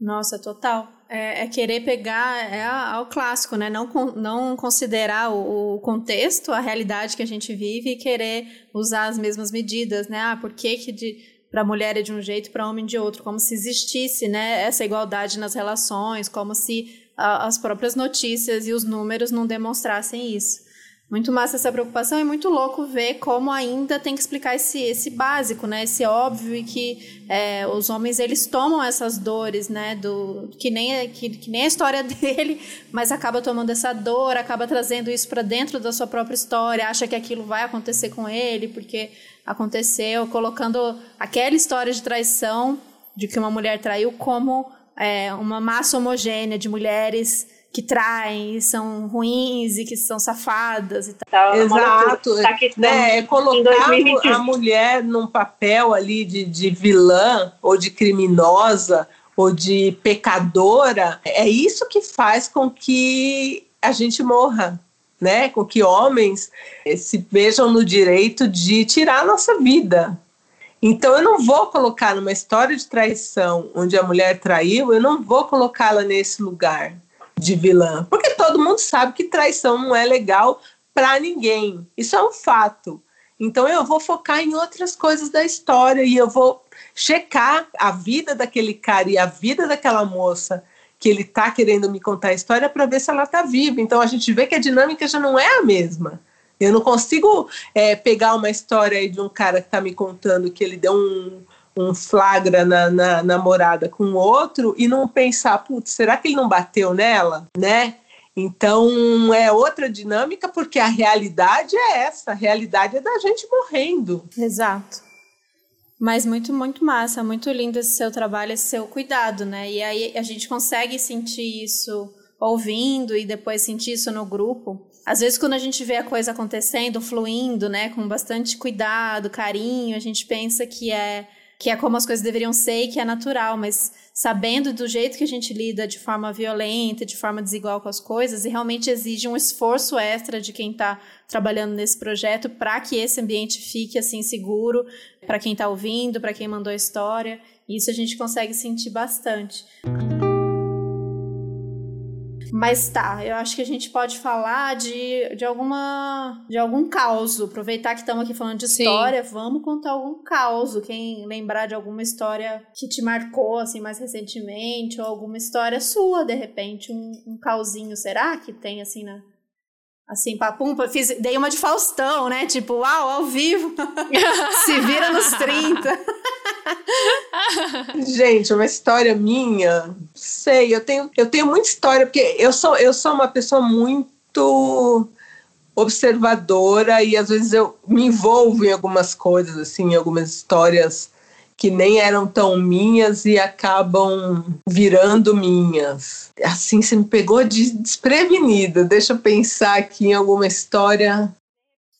Nossa, total. É, é querer pegar é ao clássico, né? Não, não considerar o, o, contexto, a realidade que a gente vive e querer usar as mesmas medidas, né? Ah, por que, que de para mulher é de um jeito, para homem de outro, como se existisse né, essa igualdade nas relações, como se a, as próprias notícias e os números não demonstrassem isso. Muito massa essa preocupação e muito louco ver como ainda tem que explicar esse, esse básico, né? Esse óbvio e que é, os homens eles tomam essas dores, né? Do que nem que, que nem a história dele, mas acaba tomando essa dor, acaba trazendo isso para dentro da sua própria história, acha que aquilo vai acontecer com ele porque aconteceu, colocando aquela história de traição de que uma mulher traiu como é, uma massa homogênea de mulheres que traem e são ruins e que são safadas e tal. Exato. Tá né, é colocar a mulher num papel ali de, de vilã ou de criminosa ou de pecadora, é isso que faz com que a gente morra né, com que homens eh, se vejam no direito de tirar a nossa vida. Então eu não vou colocar numa história de traição onde a mulher traiu, eu não vou colocá-la nesse lugar de vilã, porque todo mundo sabe que traição não é legal para ninguém. Isso é um fato. Então eu vou focar em outras coisas da história e eu vou checar a vida daquele cara e a vida daquela moça que ele está querendo me contar a história para ver se ela está viva. Então a gente vê que a dinâmica já não é a mesma. Eu não consigo é, pegar uma história de um cara que está me contando que ele deu um, um flagra na, na namorada com outro e não pensar, putz, será que ele não bateu nela, né? Então é outra dinâmica porque a realidade é essa, a realidade é da gente morrendo. Exato. Mas muito, muito massa, muito lindo esse seu trabalho, esse seu cuidado, né? E aí a gente consegue sentir isso ouvindo e depois sentir isso no grupo. Às vezes, quando a gente vê a coisa acontecendo, fluindo, né, com bastante cuidado, carinho, a gente pensa que é que é como as coisas deveriam ser e que é natural, mas sabendo do jeito que a gente lida de forma violenta, de forma desigual com as coisas, e realmente exige um esforço extra de quem está trabalhando nesse projeto para que esse ambiente fique assim seguro para quem está ouvindo, para quem mandou a história. Isso a gente consegue sentir bastante. Mas tá, eu acho que a gente pode falar de, de alguma de algum caos. Aproveitar que estamos aqui falando de história, Sim. vamos contar algum caos. Quem lembrar de alguma história que te marcou assim mais recentemente ou alguma história sua, de repente, um, um causinho, será que tem assim na assim, papum, fiz, dei uma de Faustão, né? Tipo, uau, ao vivo. Se vira nos 30. Gente, uma história minha, sei, eu tenho, eu tenho muita história, porque eu sou, eu sou uma pessoa muito observadora e às vezes eu me envolvo em algumas coisas, assim, em algumas histórias que nem eram tão minhas e acabam virando minhas. Assim, você me pegou de desprevenida. Deixa eu pensar aqui em alguma história.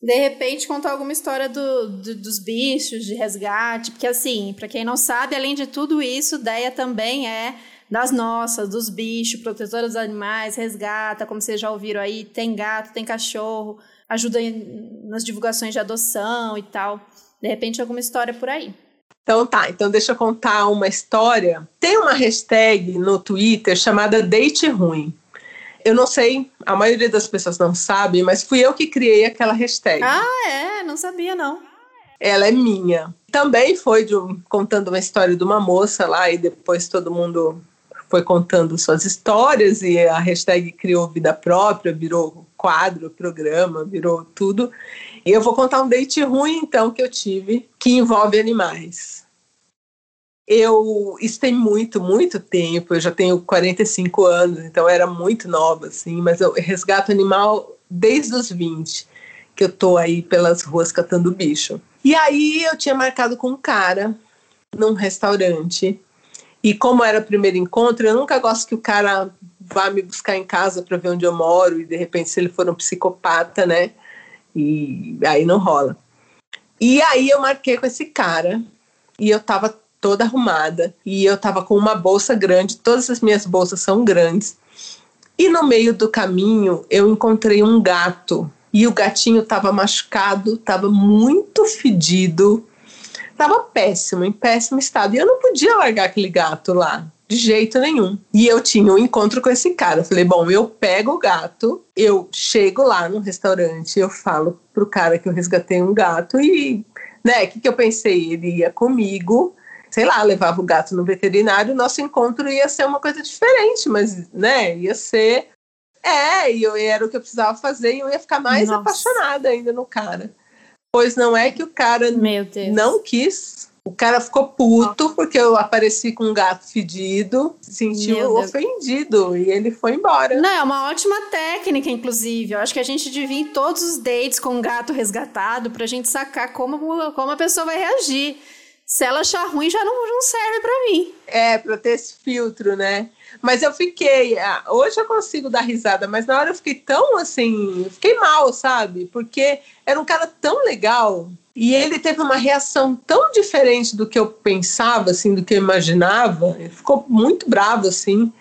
De repente, contar alguma história do, do, dos bichos, de resgate, porque assim, para quem não sabe, além de tudo isso, Deia também é das nossas, dos bichos, protetora dos animais, resgata, como vocês já ouviram aí, tem gato, tem cachorro, ajuda nas divulgações de adoção e tal. De repente, alguma história por aí. Então tá, então deixa eu contar uma história. Tem uma hashtag no Twitter chamada Date Ruim. Eu não sei, a maioria das pessoas não sabe, mas fui eu que criei aquela hashtag. Ah, é? Não sabia, não. Ela é minha. Também foi de, contando uma história de uma moça lá, e depois todo mundo foi contando suas histórias, e a hashtag criou vida própria, virou quadro, programa, virou tudo. E eu vou contar um date ruim, então, que eu tive, que envolve animais. Eu, isso tem muito, muito tempo, eu já tenho 45 anos, então era muito nova, assim, mas eu resgato animal desde os 20, que eu tô aí pelas ruas catando bicho. E aí eu tinha marcado com um cara num restaurante, e como era o primeiro encontro, eu nunca gosto que o cara vá me buscar em casa para ver onde eu moro, e de repente, se ele for um psicopata, né? E aí não rola. E aí eu marquei com esse cara, e eu tava toda arrumada e eu tava com uma bolsa grande, todas as minhas bolsas são grandes. E no meio do caminho eu encontrei um gato e o gatinho tava machucado, tava muito fedido, tava péssimo, em péssimo estado. E eu não podia largar aquele gato lá, de jeito nenhum. E eu tinha um encontro com esse cara. Eu falei, bom, eu pego o gato, eu chego lá no restaurante, eu falo pro cara que eu resgatei um gato e, né, o que, que eu pensei? Ele ia comigo, sei lá, levava o gato no veterinário, nosso encontro ia ser uma coisa diferente, mas, né, ia ser. É, e eu, era o que eu precisava fazer e eu ia ficar mais Nossa. apaixonada ainda no cara. Pois não é que o cara não quis. O cara ficou puto porque eu apareci com um gato fedido, se sentiu ofendido e ele foi embora. Não, é uma ótima técnica, inclusive. Eu acho que a gente devia ir todos os dates com um gato resgatado pra gente sacar como, como a pessoa vai reagir se ela achar ruim, já não, não serve para mim. É, para ter esse filtro, né? Mas eu fiquei. Ah, hoje eu consigo dar risada, mas na hora eu fiquei tão assim. Fiquei mal, sabe? Porque era um cara tão legal. E ele teve uma reação tão diferente do que eu pensava, assim, do que eu imaginava. Ele ficou muito bravo, assim.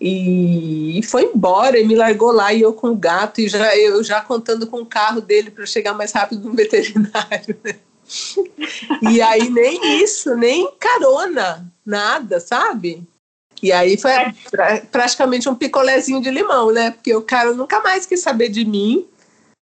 E, e foi embora e me largou lá e eu com o gato e já eu já contando com o carro dele para chegar mais rápido no veterinário. Né? E aí nem isso, nem carona, nada, sabe? E aí foi pra, praticamente um picolézinho de limão, né? Porque o cara nunca mais quis saber de mim,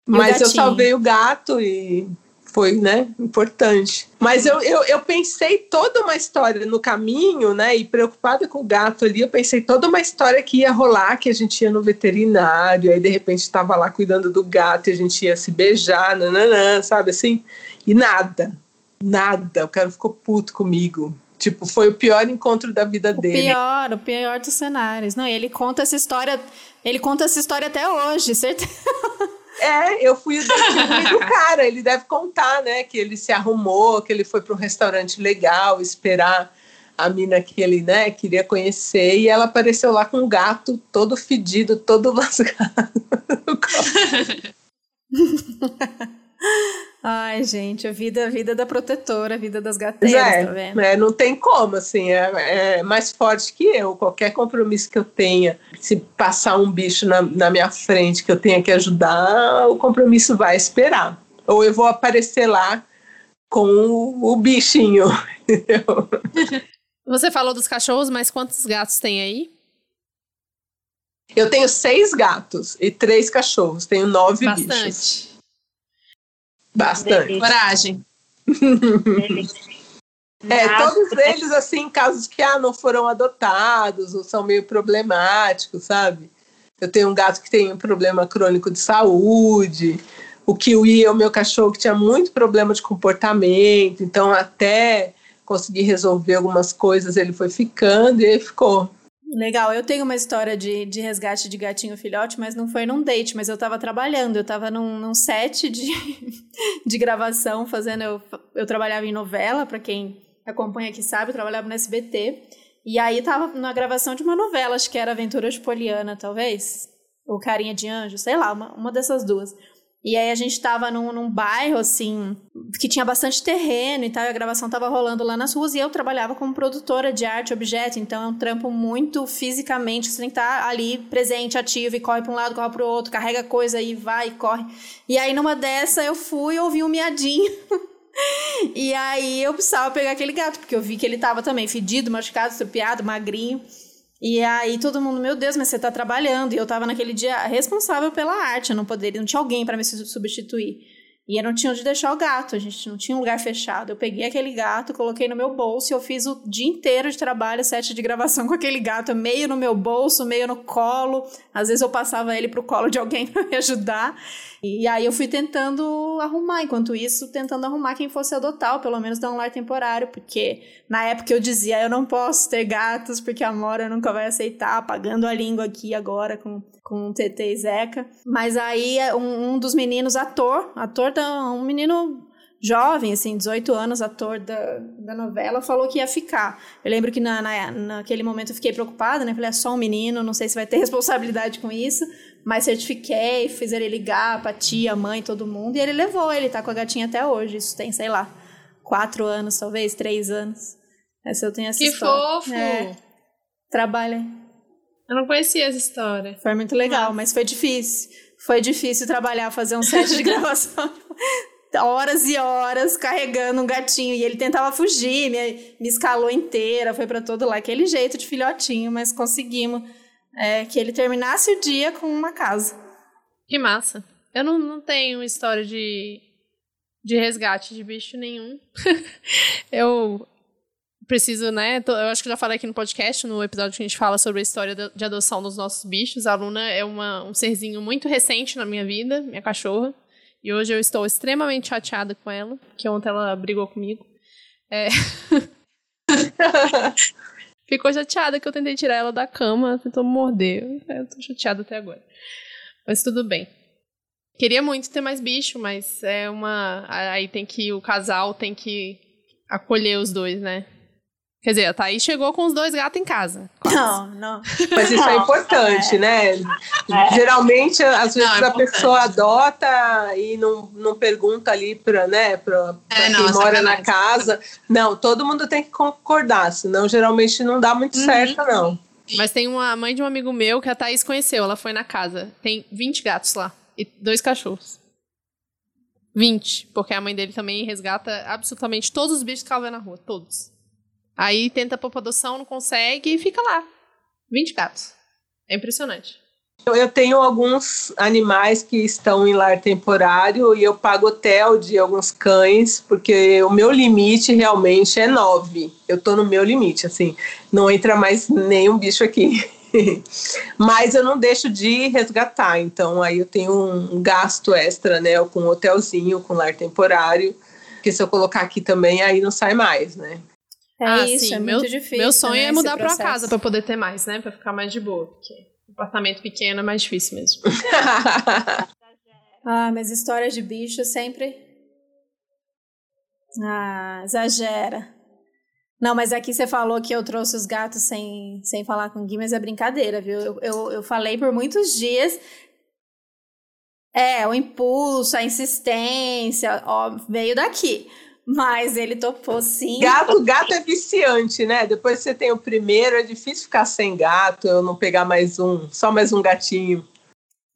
mas eu salvei o gato e foi, né, importante. Mas eu, eu, eu, pensei toda uma história no caminho, né, e preocupada com o gato ali, eu pensei toda uma história que ia rolar, que a gente ia no veterinário, aí de repente estava lá cuidando do gato e a gente ia se beijar, nananã, sabe assim? E nada, nada. O cara ficou puto comigo. Tipo, foi o pior encontro da vida o dele. O pior, o pior dos cenários. Não, ele conta essa história. Ele conta essa história até hoje, certeza. É, eu fui o do cara. Ele deve contar, né? Que ele se arrumou, que ele foi para um restaurante legal esperar a mina que ele né, queria conhecer e ela apareceu lá com um gato todo fedido, todo lascado. Ai, gente, a vida, a vida da protetora, a vida das gateiras, é, tá vendo? É, não tem como, assim, é, é, mais forte que eu. Qualquer compromisso que eu tenha, se passar um bicho na, na minha frente que eu tenha que ajudar, o compromisso vai esperar. Ou eu vou aparecer lá com o, o bichinho, entendeu? Você falou dos cachorros, mas quantos gatos tem aí? Eu tenho seis gatos e três cachorros. Tenho nove Bastante. bichos. Bastante. Coragem. é, todos eles, assim, casos que ah, não foram adotados ou são meio problemáticos, sabe? Eu tenho um gato que tem um problema crônico de saúde. O Kiwi é o meu cachorro que tinha muito problema de comportamento. Então, até conseguir resolver algumas coisas, ele foi ficando e aí ficou. Legal, eu tenho uma história de, de resgate de gatinho filhote, mas não foi num date, mas eu tava trabalhando, eu tava num, num set de, de gravação, fazendo. Eu, eu trabalhava em novela, para quem acompanha aqui sabe, eu trabalhava no SBT. E aí tava na gravação de uma novela, acho que era Aventuras de Poliana, talvez. Ou Carinha de Anjo, sei lá, uma, uma dessas duas. E aí a gente tava num, num bairro, assim, que tinha bastante terreno e tal, e a gravação tava rolando lá nas ruas, e eu trabalhava como produtora de arte objeto, então é um trampo muito fisicamente, você tem que estar tá ali presente, ativo, e corre pra um lado, corre pro outro, carrega coisa e vai e corre. E aí numa dessa eu fui e ouvi um miadinho. e aí eu precisava pegar aquele gato, porque eu vi que ele tava também fedido, machucado, estrupiado, magrinho. E aí todo mundo, meu Deus, mas você tá trabalhando. E eu tava naquele dia responsável pela arte, eu não poderia, não tinha alguém para me substituir. E eu não tinha onde deixar o gato, a gente não tinha um lugar fechado. Eu peguei aquele gato, coloquei no meu bolso e eu fiz o dia inteiro de trabalho, sete de gravação com aquele gato, meio no meu bolso, meio no colo. Às vezes eu passava ele pro colo de alguém para me ajudar. E aí eu fui tentando arrumar, enquanto isso, tentando arrumar quem fosse adotar, ou pelo menos dar um lar temporário, porque na época eu dizia, eu não posso ter gatos, porque a Mora nunca vai aceitar, pagando a língua aqui agora com, com o TT e Zeca. Mas aí um, um dos meninos, ator, ator, um menino jovem, assim, 18 anos, ator da, da novela, falou que ia ficar. Eu lembro que na, na, naquele momento eu fiquei preocupada, né? Falei, é só um menino, não sei se vai ter responsabilidade com isso. Mas certifiquei, fiz ele ligar pra tia, mãe, todo mundo. E ele levou, ele tá com a gatinha até hoje. Isso tem, sei lá, quatro anos, talvez, três anos. Essa eu tenho essa que história. fofo! É, trabalha. Eu não conhecia essa história. Foi muito legal, mas foi difícil. Foi difícil trabalhar, fazer um set de gravação horas e horas carregando um gatinho. E ele tentava fugir, me, me escalou inteira, foi para todo lá. Aquele jeito de filhotinho, mas conseguimos é, que ele terminasse o dia com uma casa. Que massa. Eu não, não tenho história de, de resgate de bicho nenhum. eu preciso, né? Eu acho que já falei aqui no podcast, no episódio que a gente fala sobre a história de adoção dos nossos bichos. A Luna é uma, um serzinho muito recente na minha vida, minha cachorra. E hoje eu estou extremamente chateada com ela, que ontem ela brigou comigo. É... Ficou chateada que eu tentei tirar ela da cama, tentou morder. Eu tô chateada até agora. Mas tudo bem. Queria muito ter mais bicho, mas é uma. Aí tem que. O casal tem que acolher os dois, né? Quer dizer, a Thaís chegou com os dois gatos em casa. Quase. Não, não. Mas isso é importante, né? É. Geralmente, às vezes, não, é a pessoa adota e não, não pergunta ali para né, pra, pra é, quem não, mora na casa. Não, todo mundo tem que concordar, senão geralmente não dá muito uhum. certo, não. Mas tem uma mãe de um amigo meu que a Thaís conheceu, ela foi na casa. Tem 20 gatos lá e dois cachorros. 20, porque a mãe dele também resgata absolutamente todos os bichos que ela vê na rua, todos. Aí tenta pôr pra adoção, não consegue e fica lá. 20 gatos. É impressionante. Eu tenho alguns animais que estão em lar temporário e eu pago hotel de alguns cães, porque o meu limite realmente é nove. Eu tô no meu limite, assim, não entra mais nenhum bicho aqui. Mas eu não deixo de resgatar, então aí eu tenho um gasto extra, né, com hotelzinho, com lar temporário, que se eu colocar aqui também, aí não sai mais, né? É ah, isso, sim. é meu, muito difícil. Meu sonho né, é mudar pra casa pra poder ter mais, né? Pra ficar mais de boa. Porque apartamento pequeno é mais difícil mesmo. ah, mas histórias de bicho sempre. Ah, exagera. Não, mas aqui você falou que eu trouxe os gatos sem, sem falar com o Gui, mas é brincadeira, viu? Eu, eu, eu falei por muitos dias. É, o impulso, a insistência, ó, veio daqui. Mas ele topou sim. Gato, gato é viciante, né? Depois que você tem o primeiro, é difícil ficar sem gato, eu não pegar mais um, só mais um gatinho.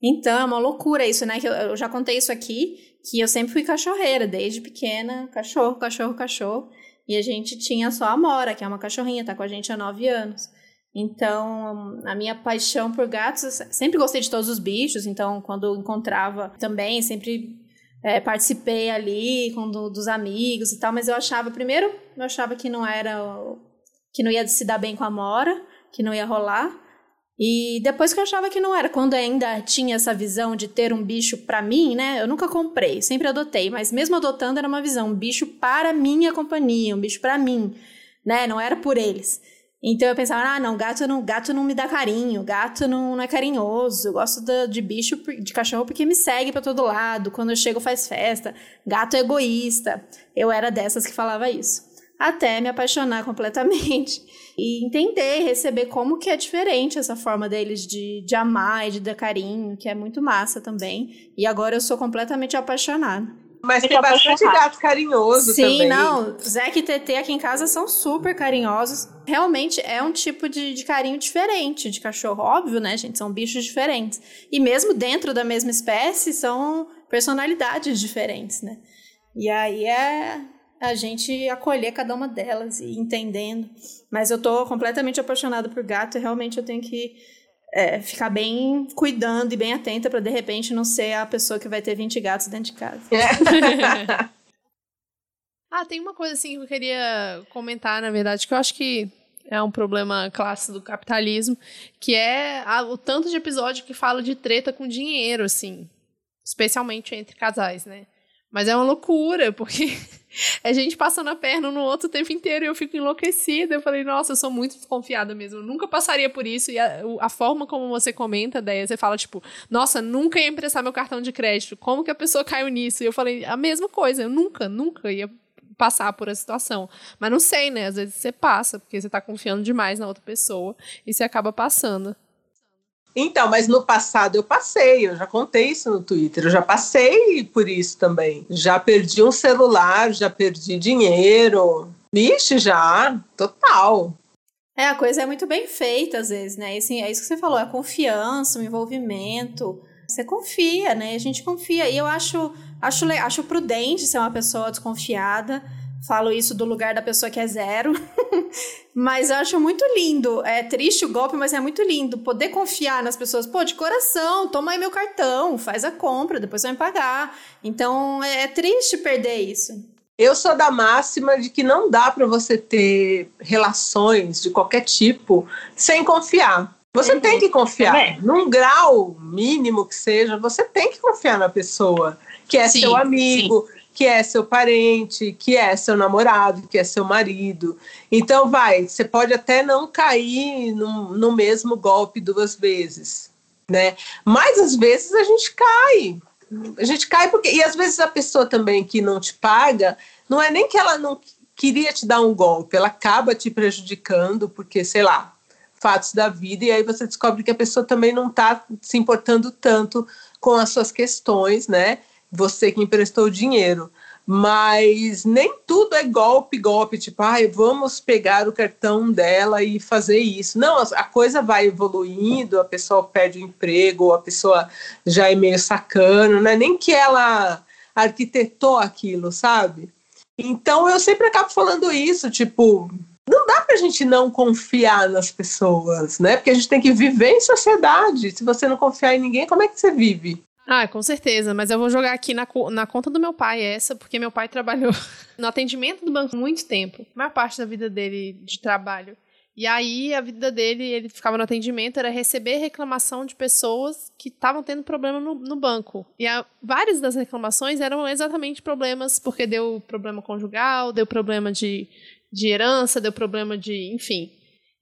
Então, é uma loucura isso, né? Que eu, eu já contei isso aqui, que eu sempre fui cachorreira, desde pequena, cachorro, cachorro, cachorro. E a gente tinha só a Mora, que é uma cachorrinha, tá com a gente há nove anos. Então, a minha paixão por gatos, sempre gostei de todos os bichos, então quando encontrava também, sempre é, participei ali com do, dos amigos e tal, mas eu achava, primeiro, eu achava que não era, que não ia se dar bem com a Mora, que não ia rolar. E depois que eu achava que não era, quando ainda tinha essa visão de ter um bicho para mim, né? Eu nunca comprei, sempre adotei, mas mesmo adotando era uma visão, um bicho para minha companhia, um bicho para mim, né? Não era por eles. Então eu pensava, ah, não, gato não, gato não me dá carinho, gato não, não é carinhoso, eu gosto de, de bicho, de cachorro porque me segue para todo lado, quando eu chego faz festa, gato é egoísta. Eu era dessas que falava isso. até me apaixonar completamente e entender, receber como que é diferente essa forma deles de, de amar e de dar carinho, que é muito massa também. E agora eu sou completamente apaixonada. Mas tem bastante gato carinhoso Sim, também. Sim, não. Zeca e TT aqui em casa são super carinhosos. Realmente é um tipo de, de carinho diferente de cachorro. Óbvio, né, gente? São bichos diferentes. E mesmo dentro da mesma espécie, são personalidades diferentes, né? E aí é a gente acolher cada uma delas e entendendo. Mas eu tô completamente apaixonada por gato e realmente eu tenho que é, ficar bem cuidando e bem atenta para de repente não ser a pessoa que vai ter 20 gatos dentro de casa. É. ah, tem uma coisa assim que eu queria comentar, na verdade, que eu acho que é um problema clássico do capitalismo, que é a, o tanto de episódio que fala de treta com dinheiro, assim, especialmente entre casais, né? Mas é uma loucura, porque é gente passando a perna no outro o tempo inteiro e eu fico enlouquecida. Eu falei, nossa, eu sou muito desconfiada mesmo. Eu nunca passaria por isso. E a, a forma como você comenta, daí você fala, tipo, nossa, nunca ia emprestar meu cartão de crédito. Como que a pessoa caiu nisso? E eu falei, a mesma coisa. Eu nunca, nunca ia passar por essa situação. Mas não sei, né? Às vezes você passa, porque você tá confiando demais na outra pessoa e você acaba passando. Então, mas no passado eu passei, eu já contei isso no Twitter, eu já passei por isso também. Já perdi um celular, já perdi dinheiro. Vixe, já, total. É, a coisa é muito bem feita às vezes, né? assim, é isso que você falou, é confiança, o envolvimento. Você confia, né? A gente confia. E eu acho, acho, acho prudente ser uma pessoa desconfiada Falo isso do lugar da pessoa que é zero. mas eu acho muito lindo. É triste o golpe, mas é muito lindo. Poder confiar nas pessoas. Pô, de coração, toma aí meu cartão, faz a compra, depois vai me pagar. Então é, é triste perder isso. Eu sou da máxima de que não dá para você ter relações de qualquer tipo sem confiar. Você uhum. tem que confiar. Também. Num grau mínimo que seja, você tem que confiar na pessoa que é sim, seu amigo, sim que é seu parente, que é seu namorado, que é seu marido. Então, vai, você pode até não cair no, no mesmo golpe duas vezes, né? Mas às vezes a gente cai. A gente cai porque. E às vezes a pessoa também que não te paga, não é nem que ela não queria te dar um golpe, ela acaba te prejudicando, porque, sei lá, fatos da vida, e aí você descobre que a pessoa também não está se importando tanto com as suas questões, né? Você que emprestou dinheiro. Mas nem tudo é golpe, golpe, tipo, ai, vamos pegar o cartão dela e fazer isso. Não, a coisa vai evoluindo, a pessoa perde o emprego, a pessoa já é meio sacana, não é nem que ela arquitetou aquilo, sabe? Então eu sempre acabo falando isso, tipo, não dá pra gente não confiar nas pessoas, né? Porque a gente tem que viver em sociedade. Se você não confiar em ninguém, como é que você vive? Ah, com certeza, mas eu vou jogar aqui na, na conta do meu pai essa, porque meu pai trabalhou no atendimento do banco muito tempo, a maior parte da vida dele de trabalho. E aí a vida dele, ele ficava no atendimento, era receber reclamação de pessoas que estavam tendo problema no, no banco. E a, várias das reclamações eram exatamente problemas, porque deu problema conjugal, deu problema de, de herança, deu problema de, enfim,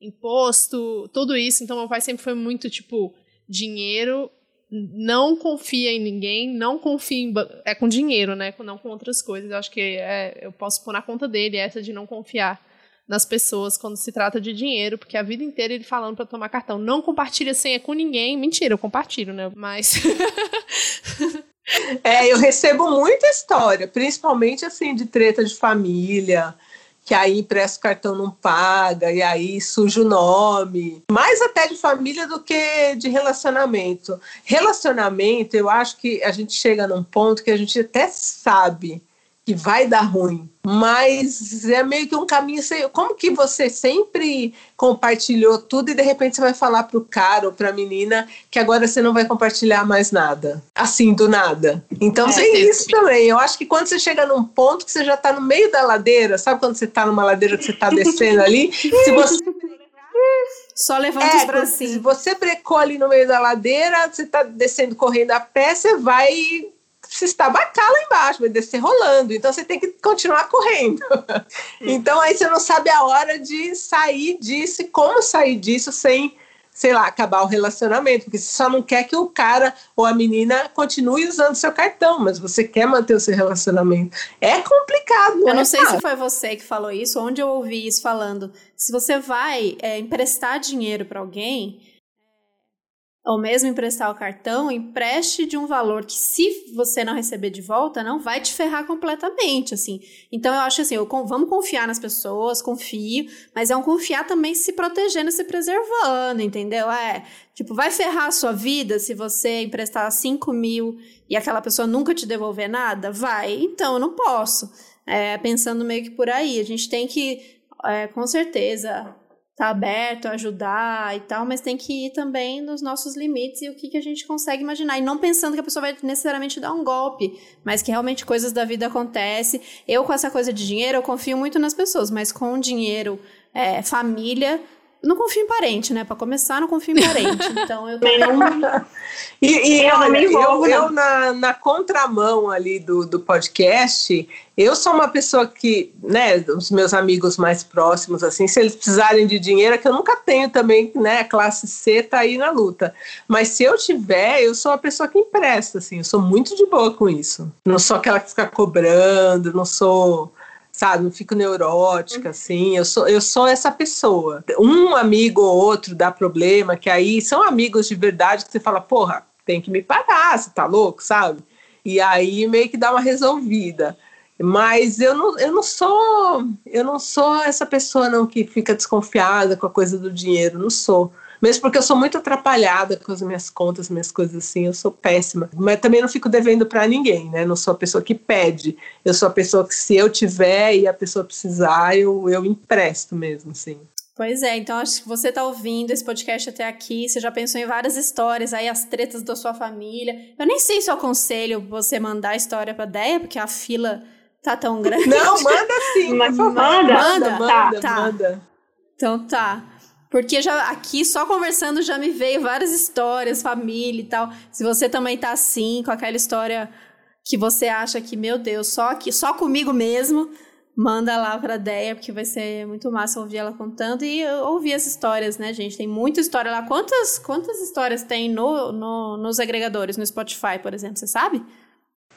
imposto, tudo isso. Então meu pai sempre foi muito tipo dinheiro não confia em ninguém, não confia em. É com dinheiro, né? Não com outras coisas. Eu acho que é, eu posso pôr na conta dele essa de não confiar nas pessoas quando se trata de dinheiro, porque a vida inteira ele falando para tomar cartão, não compartilha senha com ninguém. Mentira, eu compartilho, né? Mas. é, eu recebo muita história, principalmente assim, de treta de família que aí empresta o cartão não paga, e aí suja o nome. Mais até de família do que de relacionamento. Relacionamento, eu acho que a gente chega num ponto que a gente até sabe que vai dar ruim, mas é meio que um caminho sem. Como que você sempre compartilhou tudo e de repente você vai falar pro cara ou pra menina que agora você não vai compartilhar mais nada, assim do nada. Então é, tem isso também. Eu acho que quando você chega num ponto que você já tá no meio da ladeira, sabe quando você tá numa ladeira que você tá descendo ali, se você só levanta é, os bracinhos. Se você brecou ali no meio da ladeira, você tá descendo correndo a pé, você vai se estabacar lá embaixo, vai descer rolando. Então você tem que continuar correndo. então aí você não sabe a hora de sair disso e como sair disso sem sei lá, acabar o relacionamento, porque você só não quer que o cara ou a menina continue usando seu cartão, mas você quer manter o seu relacionamento. É complicado, não Eu não é sei fácil. se foi você que falou isso, onde eu ouvi isso falando. Se você vai é, emprestar dinheiro para alguém, ou mesmo emprestar o cartão, empreste de um valor que, se você não receber de volta, não vai te ferrar completamente, assim. Então, eu acho assim, eu, vamos confiar nas pessoas, confio, mas é um confiar também se protegendo e se preservando, entendeu? É, tipo, vai ferrar a sua vida se você emprestar 5 mil e aquela pessoa nunca te devolver nada? Vai, então eu não posso. É, pensando meio que por aí, a gente tem que, é, com certeza, tá aberto a ajudar e tal, mas tem que ir também nos nossos limites e o que, que a gente consegue imaginar. E não pensando que a pessoa vai necessariamente dar um golpe, mas que realmente coisas da vida acontecem. Eu, com essa coisa de dinheiro, eu confio muito nas pessoas, mas com dinheiro, é, família, não confio em parente, né? Para começar, não confio em parente. Então eu também não. E, e Eu olha, me envolvo, eu, eu na, na contramão ali do, do podcast, eu sou uma pessoa que, né, os meus amigos mais próximos, assim, se eles precisarem de dinheiro, é que eu nunca tenho também, né, a classe C tá aí na luta. Mas se eu tiver, eu sou uma pessoa que empresta, assim, eu sou muito de boa com isso. Não sou aquela que fica cobrando, não sou sabe, não fico neurótica, assim, eu sou, eu sou essa pessoa. Um amigo ou outro dá problema, que aí são amigos de verdade que você fala, porra, tem que me pagar, você tá louco, sabe? E aí meio que dá uma resolvida. Mas eu não, eu não sou, eu não sou essa pessoa não que fica desconfiada com a coisa do dinheiro, não sou. Mesmo porque eu sou muito atrapalhada com as minhas contas, minhas coisas assim, eu sou péssima. Mas também não fico devendo para ninguém, né? Não sou a pessoa que pede. Eu sou a pessoa que, se eu tiver e a pessoa precisar, eu, eu empresto mesmo, assim. Pois é, então acho que você tá ouvindo esse podcast até aqui, você já pensou em várias histórias, aí as tretas da sua família. Eu nem sei se eu aconselho você mandar a história pra Deia, porque a fila tá tão grande. Não, manda sim, Mas por favor. manda. manda, Tá, manda, tá. manda. Então tá. Porque já aqui, só conversando, já me veio várias histórias, família e tal. Se você também tá assim, com aquela história que você acha que, meu Deus, só aqui, só comigo mesmo, manda lá pra Deia, porque vai ser muito massa ouvir ela contando e ouvir as histórias, né, gente? Tem muita história lá. Quantas, quantas histórias tem no, no, nos agregadores, no Spotify, por exemplo, você sabe?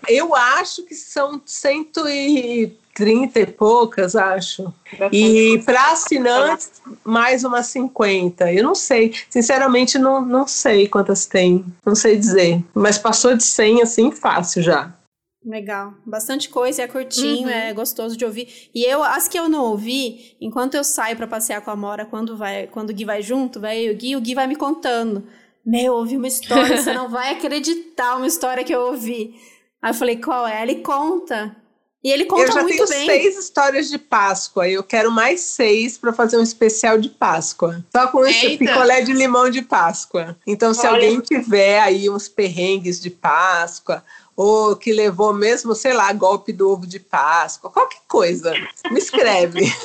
Eu acho que são 130 e poucas, acho. E para assinantes, mais umas 50. Eu não sei. Sinceramente, não, não sei quantas tem. Não sei dizer. Mas passou de 100, assim, fácil já. Legal. Bastante coisa, é curtinho, Uhum. é gostoso de ouvir. E eu, as que eu não ouvi, enquanto eu saio pra passear com a Mora, quando, vai, quando o Gui vai junto, vai e o Gui, o Gui vai me contando. Meu, eu ouvi uma história, você não vai acreditar uma história que eu ouvi. Aí eu falei, qual é? Ele conta. E ele eu conta já muito tenho bem. seis histórias de Páscoa. Eu quero mais seis para fazer um especial de Páscoa. Só com esse Eita. picolé de limão de Páscoa. Então, se Olha. alguém tiver aí uns perrengues de Páscoa, ou que levou mesmo, sei lá, golpe do ovo de Páscoa, qualquer coisa, me escreve.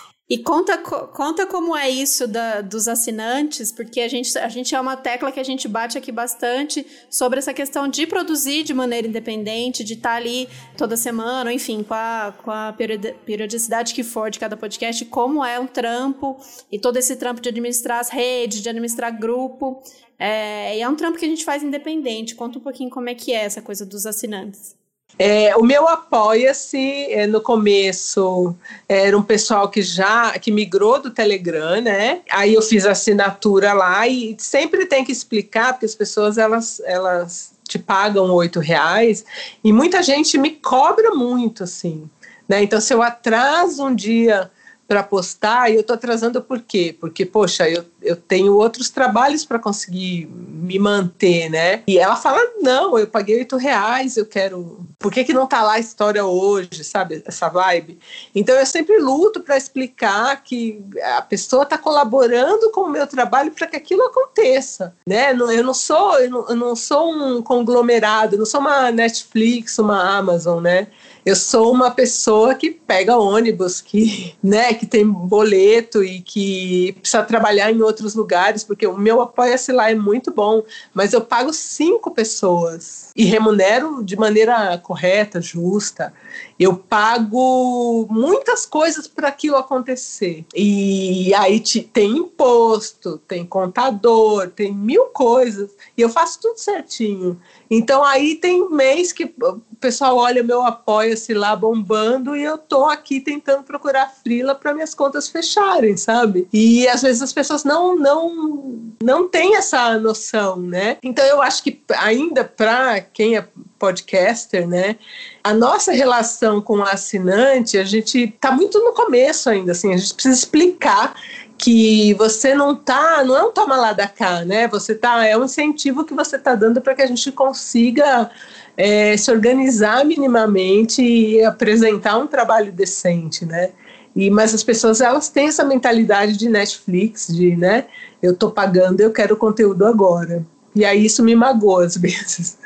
E conta, co- conta como é isso da, dos assinantes, porque a gente, a gente é uma tecla que a gente bate aqui bastante sobre essa questão de produzir de maneira independente, de estar ali toda semana, enfim, com a, com a periodi- periodicidade que for de cada podcast, como é um trampo, e todo esse trampo de administrar as redes, de administrar grupo. É, e é um trampo que a gente faz independente. Conta um pouquinho como é que é essa coisa dos assinantes. É, o meu apoia-se é, no começo era um pessoal que já que migrou do Telegram, né? Aí eu fiz assinatura lá e sempre tem que explicar porque as pessoas elas elas te pagam oito reais e muita gente me cobra muito assim, né? Então se eu atraso um dia para postar, e eu estou atrasando por quê? Porque, poxa, eu, eu tenho outros trabalhos para conseguir me manter, né? E ela fala, não, eu paguei oito reais, eu quero... Por que, que não tá lá a história hoje, sabe? Essa vibe. Então, eu sempre luto para explicar que a pessoa está colaborando com o meu trabalho para que aquilo aconteça, né? Eu não sou, eu não, eu não sou um conglomerado, eu não sou uma Netflix, uma Amazon, né? Eu sou uma pessoa que pega ônibus, que, né, que tem boleto e que precisa trabalhar em outros lugares, porque o meu apoia-se lá é muito bom, mas eu pago cinco pessoas e remunero de maneira correta, justa. Eu pago muitas coisas para aquilo acontecer. E aí te, tem imposto, tem contador, tem mil coisas. E eu faço tudo certinho. Então aí tem mês que o pessoal olha meu apoia-se lá bombando e eu tô aqui tentando procurar frila para minhas contas fecharem, sabe? E às vezes as pessoas não não não têm essa noção, né? Então eu acho que ainda para quem é podcaster, né? A nossa relação com o assinante, a gente está muito no começo ainda, assim, a gente precisa explicar que você não tá, não é um toma lá da cá, né? Você tá, é um incentivo que você está dando para que a gente consiga é, se organizar minimamente e apresentar um trabalho decente, né? E, mas as pessoas elas têm essa mentalidade de Netflix, de né, eu tô pagando, eu quero conteúdo agora. E aí isso me magoa às vezes.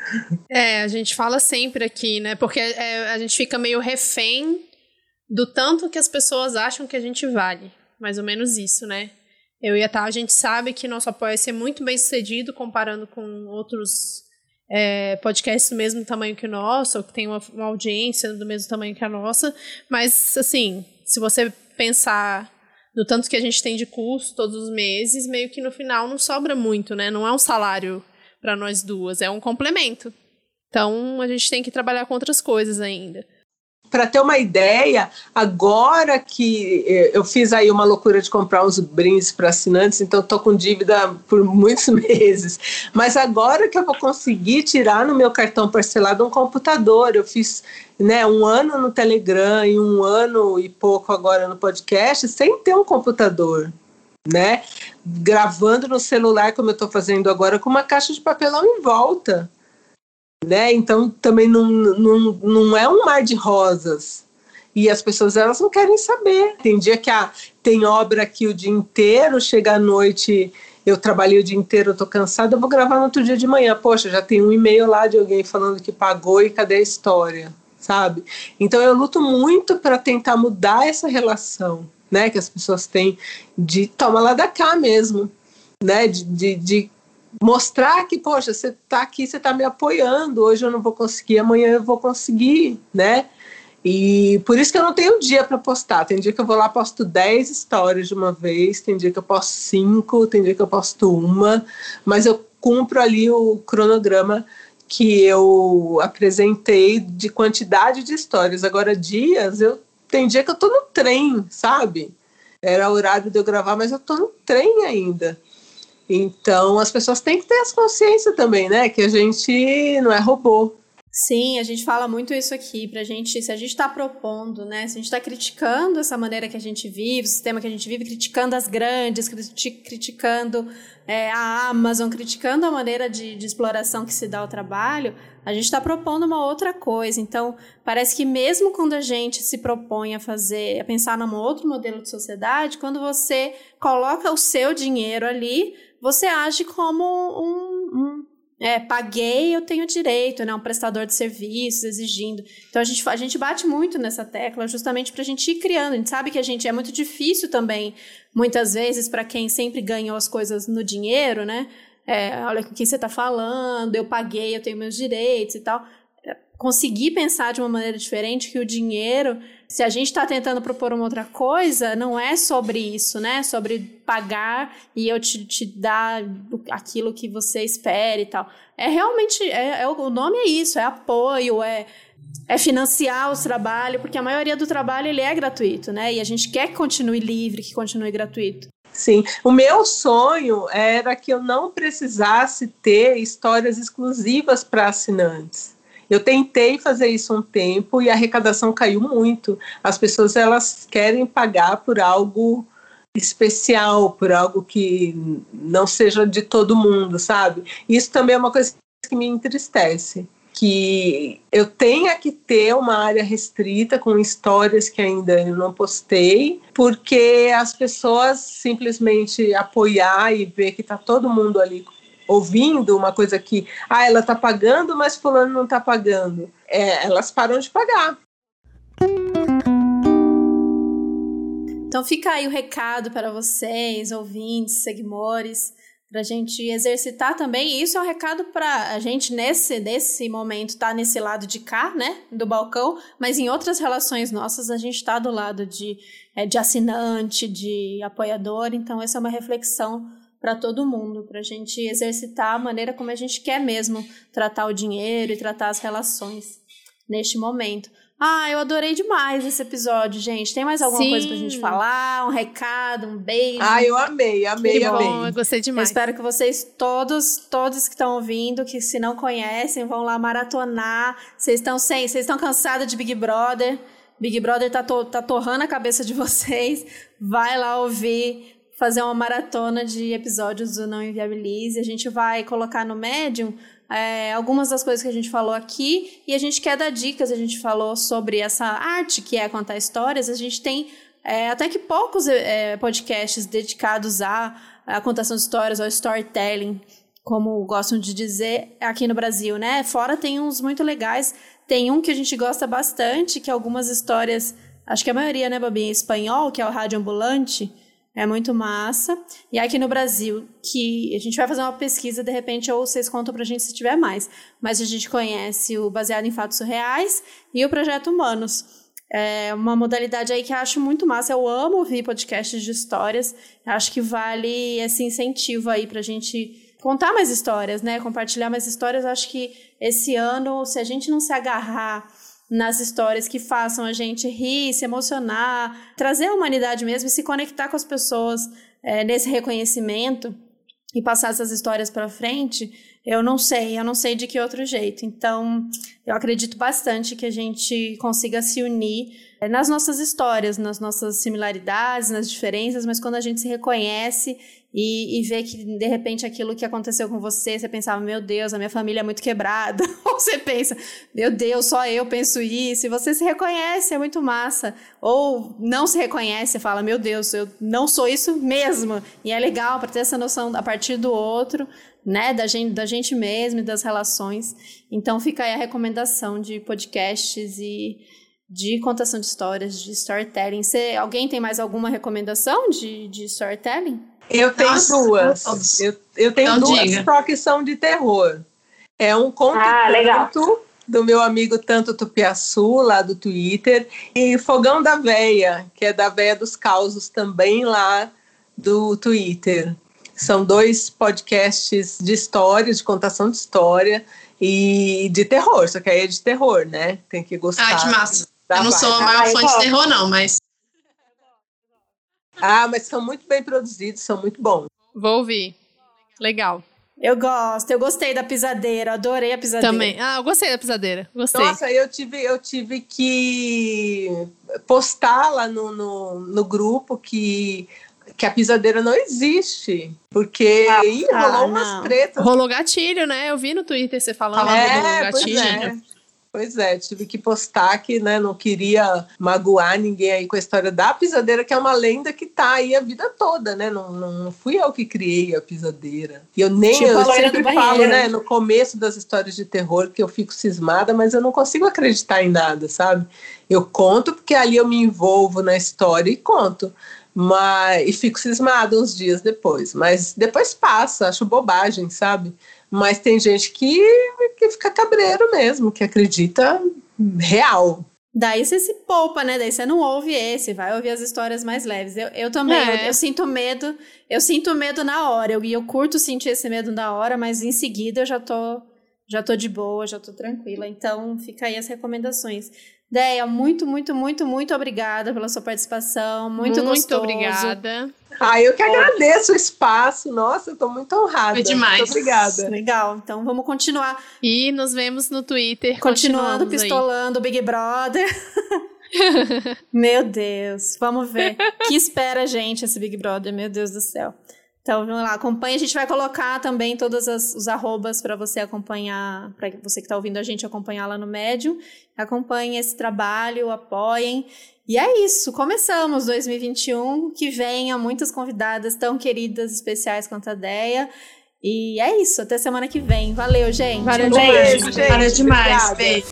É, a gente fala sempre aqui, né? Porque é, a gente fica meio refém do tanto que as pessoas acham que a gente vale. Mais ou menos isso, né? Eu e a Tá, a gente sabe que nosso apoio é ser muito bem sucedido comparando com outros é, podcasts do mesmo tamanho que o nosso, ou que tem uma, uma audiência do mesmo tamanho que a nossa. Mas, assim, se você pensar do tanto que a gente tem de custo todos os meses, meio que no final não sobra muito, né? Não é um salário para nós duas, é um complemento. Então a gente tem que trabalhar com outras coisas ainda. Para ter uma ideia, agora que eh, eu fiz aí uma loucura de comprar uns brindes para assinantes, então estou com dívida por muitos meses. Mas agora que eu vou conseguir tirar no meu cartão parcelado um computador, eu fiz né, um ano no Telegram e um ano e pouco agora no podcast sem ter um computador, né? Gravando no celular, como eu estou fazendo agora, com uma caixa de papelão em volta. Né? Então também não, não, não é um mar de rosas. E as pessoas elas não querem saber. Tem dia que ah, tem obra aqui o dia inteiro, chega à noite, eu trabalhei o dia inteiro, tô cansada, eu vou gravar no outro dia de manhã. Poxa, já tem um e-mail lá de alguém falando que pagou e cadê a história? sabe? Então eu luto muito para tentar mudar essa relação, né, que as pessoas têm de toma lá da cá mesmo, né, de, de, de mostrar que, poxa, você está aqui, você está me apoiando, hoje eu não vou conseguir, amanhã eu vou conseguir, né? E por isso que eu não tenho dia para postar. Tem dia que eu vou lá posto 10 histórias de uma vez, tem dia que eu posto 5, tem dia que eu posto uma, mas eu cumpro ali o cronograma que eu apresentei de quantidade de histórias. Agora, dias, eu tem dia que eu tô no trem, sabe? Era horário de eu gravar, mas eu tô no trem ainda. Então, as pessoas têm que ter essa consciência também, né? Que a gente não é robô. Sim, a gente fala muito isso aqui pra gente, se a gente está propondo, né? Se a gente está criticando essa maneira que a gente vive, o sistema que a gente vive, criticando as grandes, criticando é, a Amazon, criticando a maneira de, de exploração que se dá ao trabalho, a gente está propondo uma outra coisa. Então, parece que mesmo quando a gente se propõe a fazer, a pensar num outro modelo de sociedade, quando você coloca o seu dinheiro ali, você age como um, um é, paguei, eu tenho direito, né? Um prestador de serviços exigindo. Então a gente, a gente bate muito nessa tecla justamente para a gente ir criando. A gente sabe que a gente é muito difícil também, muitas vezes, para quem sempre ganhou as coisas no dinheiro, né? É, olha com quem você está falando, eu paguei, eu tenho meus direitos e tal. É, conseguir pensar de uma maneira diferente que o dinheiro se a gente está tentando propor uma outra coisa, não é sobre isso, né? Sobre pagar e eu te, te dar aquilo que você espera e tal. É realmente, é, é, o nome é isso, é apoio, é, é financiar o trabalho, porque a maioria do trabalho ele é gratuito, né? E a gente quer que continue livre, que continue gratuito. Sim, o meu sonho era que eu não precisasse ter histórias exclusivas para assinantes. Eu tentei fazer isso um tempo e a arrecadação caiu muito. As pessoas elas querem pagar por algo especial, por algo que não seja de todo mundo, sabe? Isso também é uma coisa que me entristece, que eu tenha que ter uma área restrita com histórias que ainda eu não postei, porque as pessoas simplesmente apoiar e ver que está todo mundo ali ouvindo uma coisa que, ah, ela está pagando, mas fulano não está pagando. É, elas param de pagar. Então fica aí o recado para vocês, ouvintes, seguidores. para a gente exercitar também. Isso é um recado para a gente nesse, nesse momento tá nesse lado de cá, né, do balcão, mas em outras relações nossas a gente está do lado de, é, de assinante, de apoiador. Então essa é uma reflexão para todo mundo, para a gente exercitar a maneira como a gente quer mesmo tratar o dinheiro e tratar as relações neste momento. Ah, eu adorei demais esse episódio, gente. Tem mais alguma Sim. coisa pra gente falar? Um recado, um beijo? Ah, eu amei, amei, que amei. Bom, eu gostei demais. Eu espero que vocês todos, todos que estão ouvindo, que se não conhecem, vão lá maratonar. Vocês estão sem, vocês estão cansados de Big Brother? Big Brother tá, to, tá torrando a cabeça de vocês. Vai lá ouvir, fazer uma maratona de episódios do Não Inviabilize. A gente vai colocar no Medium é, algumas das coisas que a gente falou aqui e a gente quer dar dicas. A gente falou sobre essa arte que é contar histórias. A gente tem é, até que poucos é, podcasts dedicados à, à contação de histórias, ao storytelling, como gostam de dizer aqui no Brasil, né? Fora tem uns muito legais. Tem um que a gente gosta bastante, que é algumas histórias, acho que a maioria, né, Babi, em espanhol, que é o Rádio Ambulante é muito massa. E aqui no Brasil, que a gente vai fazer uma pesquisa, de repente, ou vocês contam pra gente se tiver mais. Mas a gente conhece o Baseado em Fatos Reais e o Projeto Humanos. É uma modalidade aí que eu acho muito massa. Eu amo ouvir podcasts de histórias. Acho que vale esse incentivo aí pra gente contar mais histórias, né? Compartilhar mais histórias. Acho que esse ano, se a gente não se agarrar nas histórias que façam a gente rir, se emocionar, trazer a humanidade mesmo e se conectar com as pessoas é, nesse reconhecimento e passar essas histórias para frente, eu não sei, eu não sei de que outro jeito. Então, eu acredito bastante que a gente consiga se unir é, nas nossas histórias, nas nossas similaridades, nas diferenças, mas quando a gente se reconhece e, e ver que de repente aquilo que aconteceu com você, você pensava, meu Deus, a minha família é muito quebrada. Ou você pensa, meu Deus, só eu penso isso. E você se reconhece, é muito massa. Ou não se reconhece, fala, meu Deus, eu não sou isso mesmo. E é legal para ter essa noção a partir do outro, né, da gente, da gente mesmo e das relações. Então fica aí a recomendação de podcasts e de contação de histórias, de storytelling. Você, alguém tem mais alguma recomendação de, de storytelling? Eu tenho Nossa, duas. Eu, eu tenho então duas diga. só que são de terror. É um conto ah, do meu amigo Tanto Tupiaçu, lá do Twitter, e Fogão da Véia, que é da Véia dos Causos, também lá do Twitter. São dois podcasts de história, de contação de história e de terror, só que aí é de terror, né? Tem que gostar. Ah, que massa. Eu não sou a maior ah, fã de terror, não, mas ah, mas são muito bem produzidos, são muito bons. Vou ouvir. Legal. Eu gosto, eu gostei da pisadeira, adorei a pisadeira. Também. Ah, eu gostei da pisadeira. Gostei. Nossa, eu tive, eu tive que postar lá no, no, no grupo que que a pisadeira não existe. Porque ah, rolou ah, umas tretas. Rolou gatilho, né? Eu vi no Twitter você falando é, do gatilho. Pois é, tive que postar que né, não queria magoar ninguém aí com a história da pisadeira, que é uma lenda que tá aí a vida toda, né? Não, não fui eu que criei a pisadeira. E eu nem tipo eu sempre falo, né, no começo das histórias de terror que eu fico cismada, mas eu não consigo acreditar em nada, sabe? Eu conto porque ali eu me envolvo na história e conto. Mas, e fico cismada uns dias depois. Mas depois passa, acho bobagem, sabe? Mas tem gente que, que fica cabreiro mesmo, que acredita real. Daí você se poupa, né? Daí você não ouve esse, vai ouvir as histórias mais leves. Eu, eu também, é. eu, eu, sinto medo, eu sinto medo na hora. E eu, eu curto sentir esse medo na hora, mas em seguida eu já tô, já tô de boa, já tô tranquila. Então fica aí as recomendações. Deia, muito, muito, muito, muito obrigada pela sua participação. Muito, muito gostoso. Muito obrigada. Ah, eu que agradeço o espaço. Nossa, eu tô muito honrada. Foi demais. Muito obrigada. Legal. Então vamos continuar. E nos vemos no Twitter. Continuando pistolando o Big Brother. Meu Deus. Vamos ver. que espera a gente esse Big Brother, meu Deus do céu. Então, vamos lá, acompanhe. A gente vai colocar também todos as, os arrobas para você acompanhar, para você que está ouvindo a gente acompanhar lá no Médium. Acompanhem esse trabalho, apoiem. E é isso, começamos 2021. Que venham muitas convidadas tão queridas, especiais quanto a Deia. E é isso, até semana que vem. Valeu, gente. Valeu demais. Beijo, gente. Valeu demais. Beijo.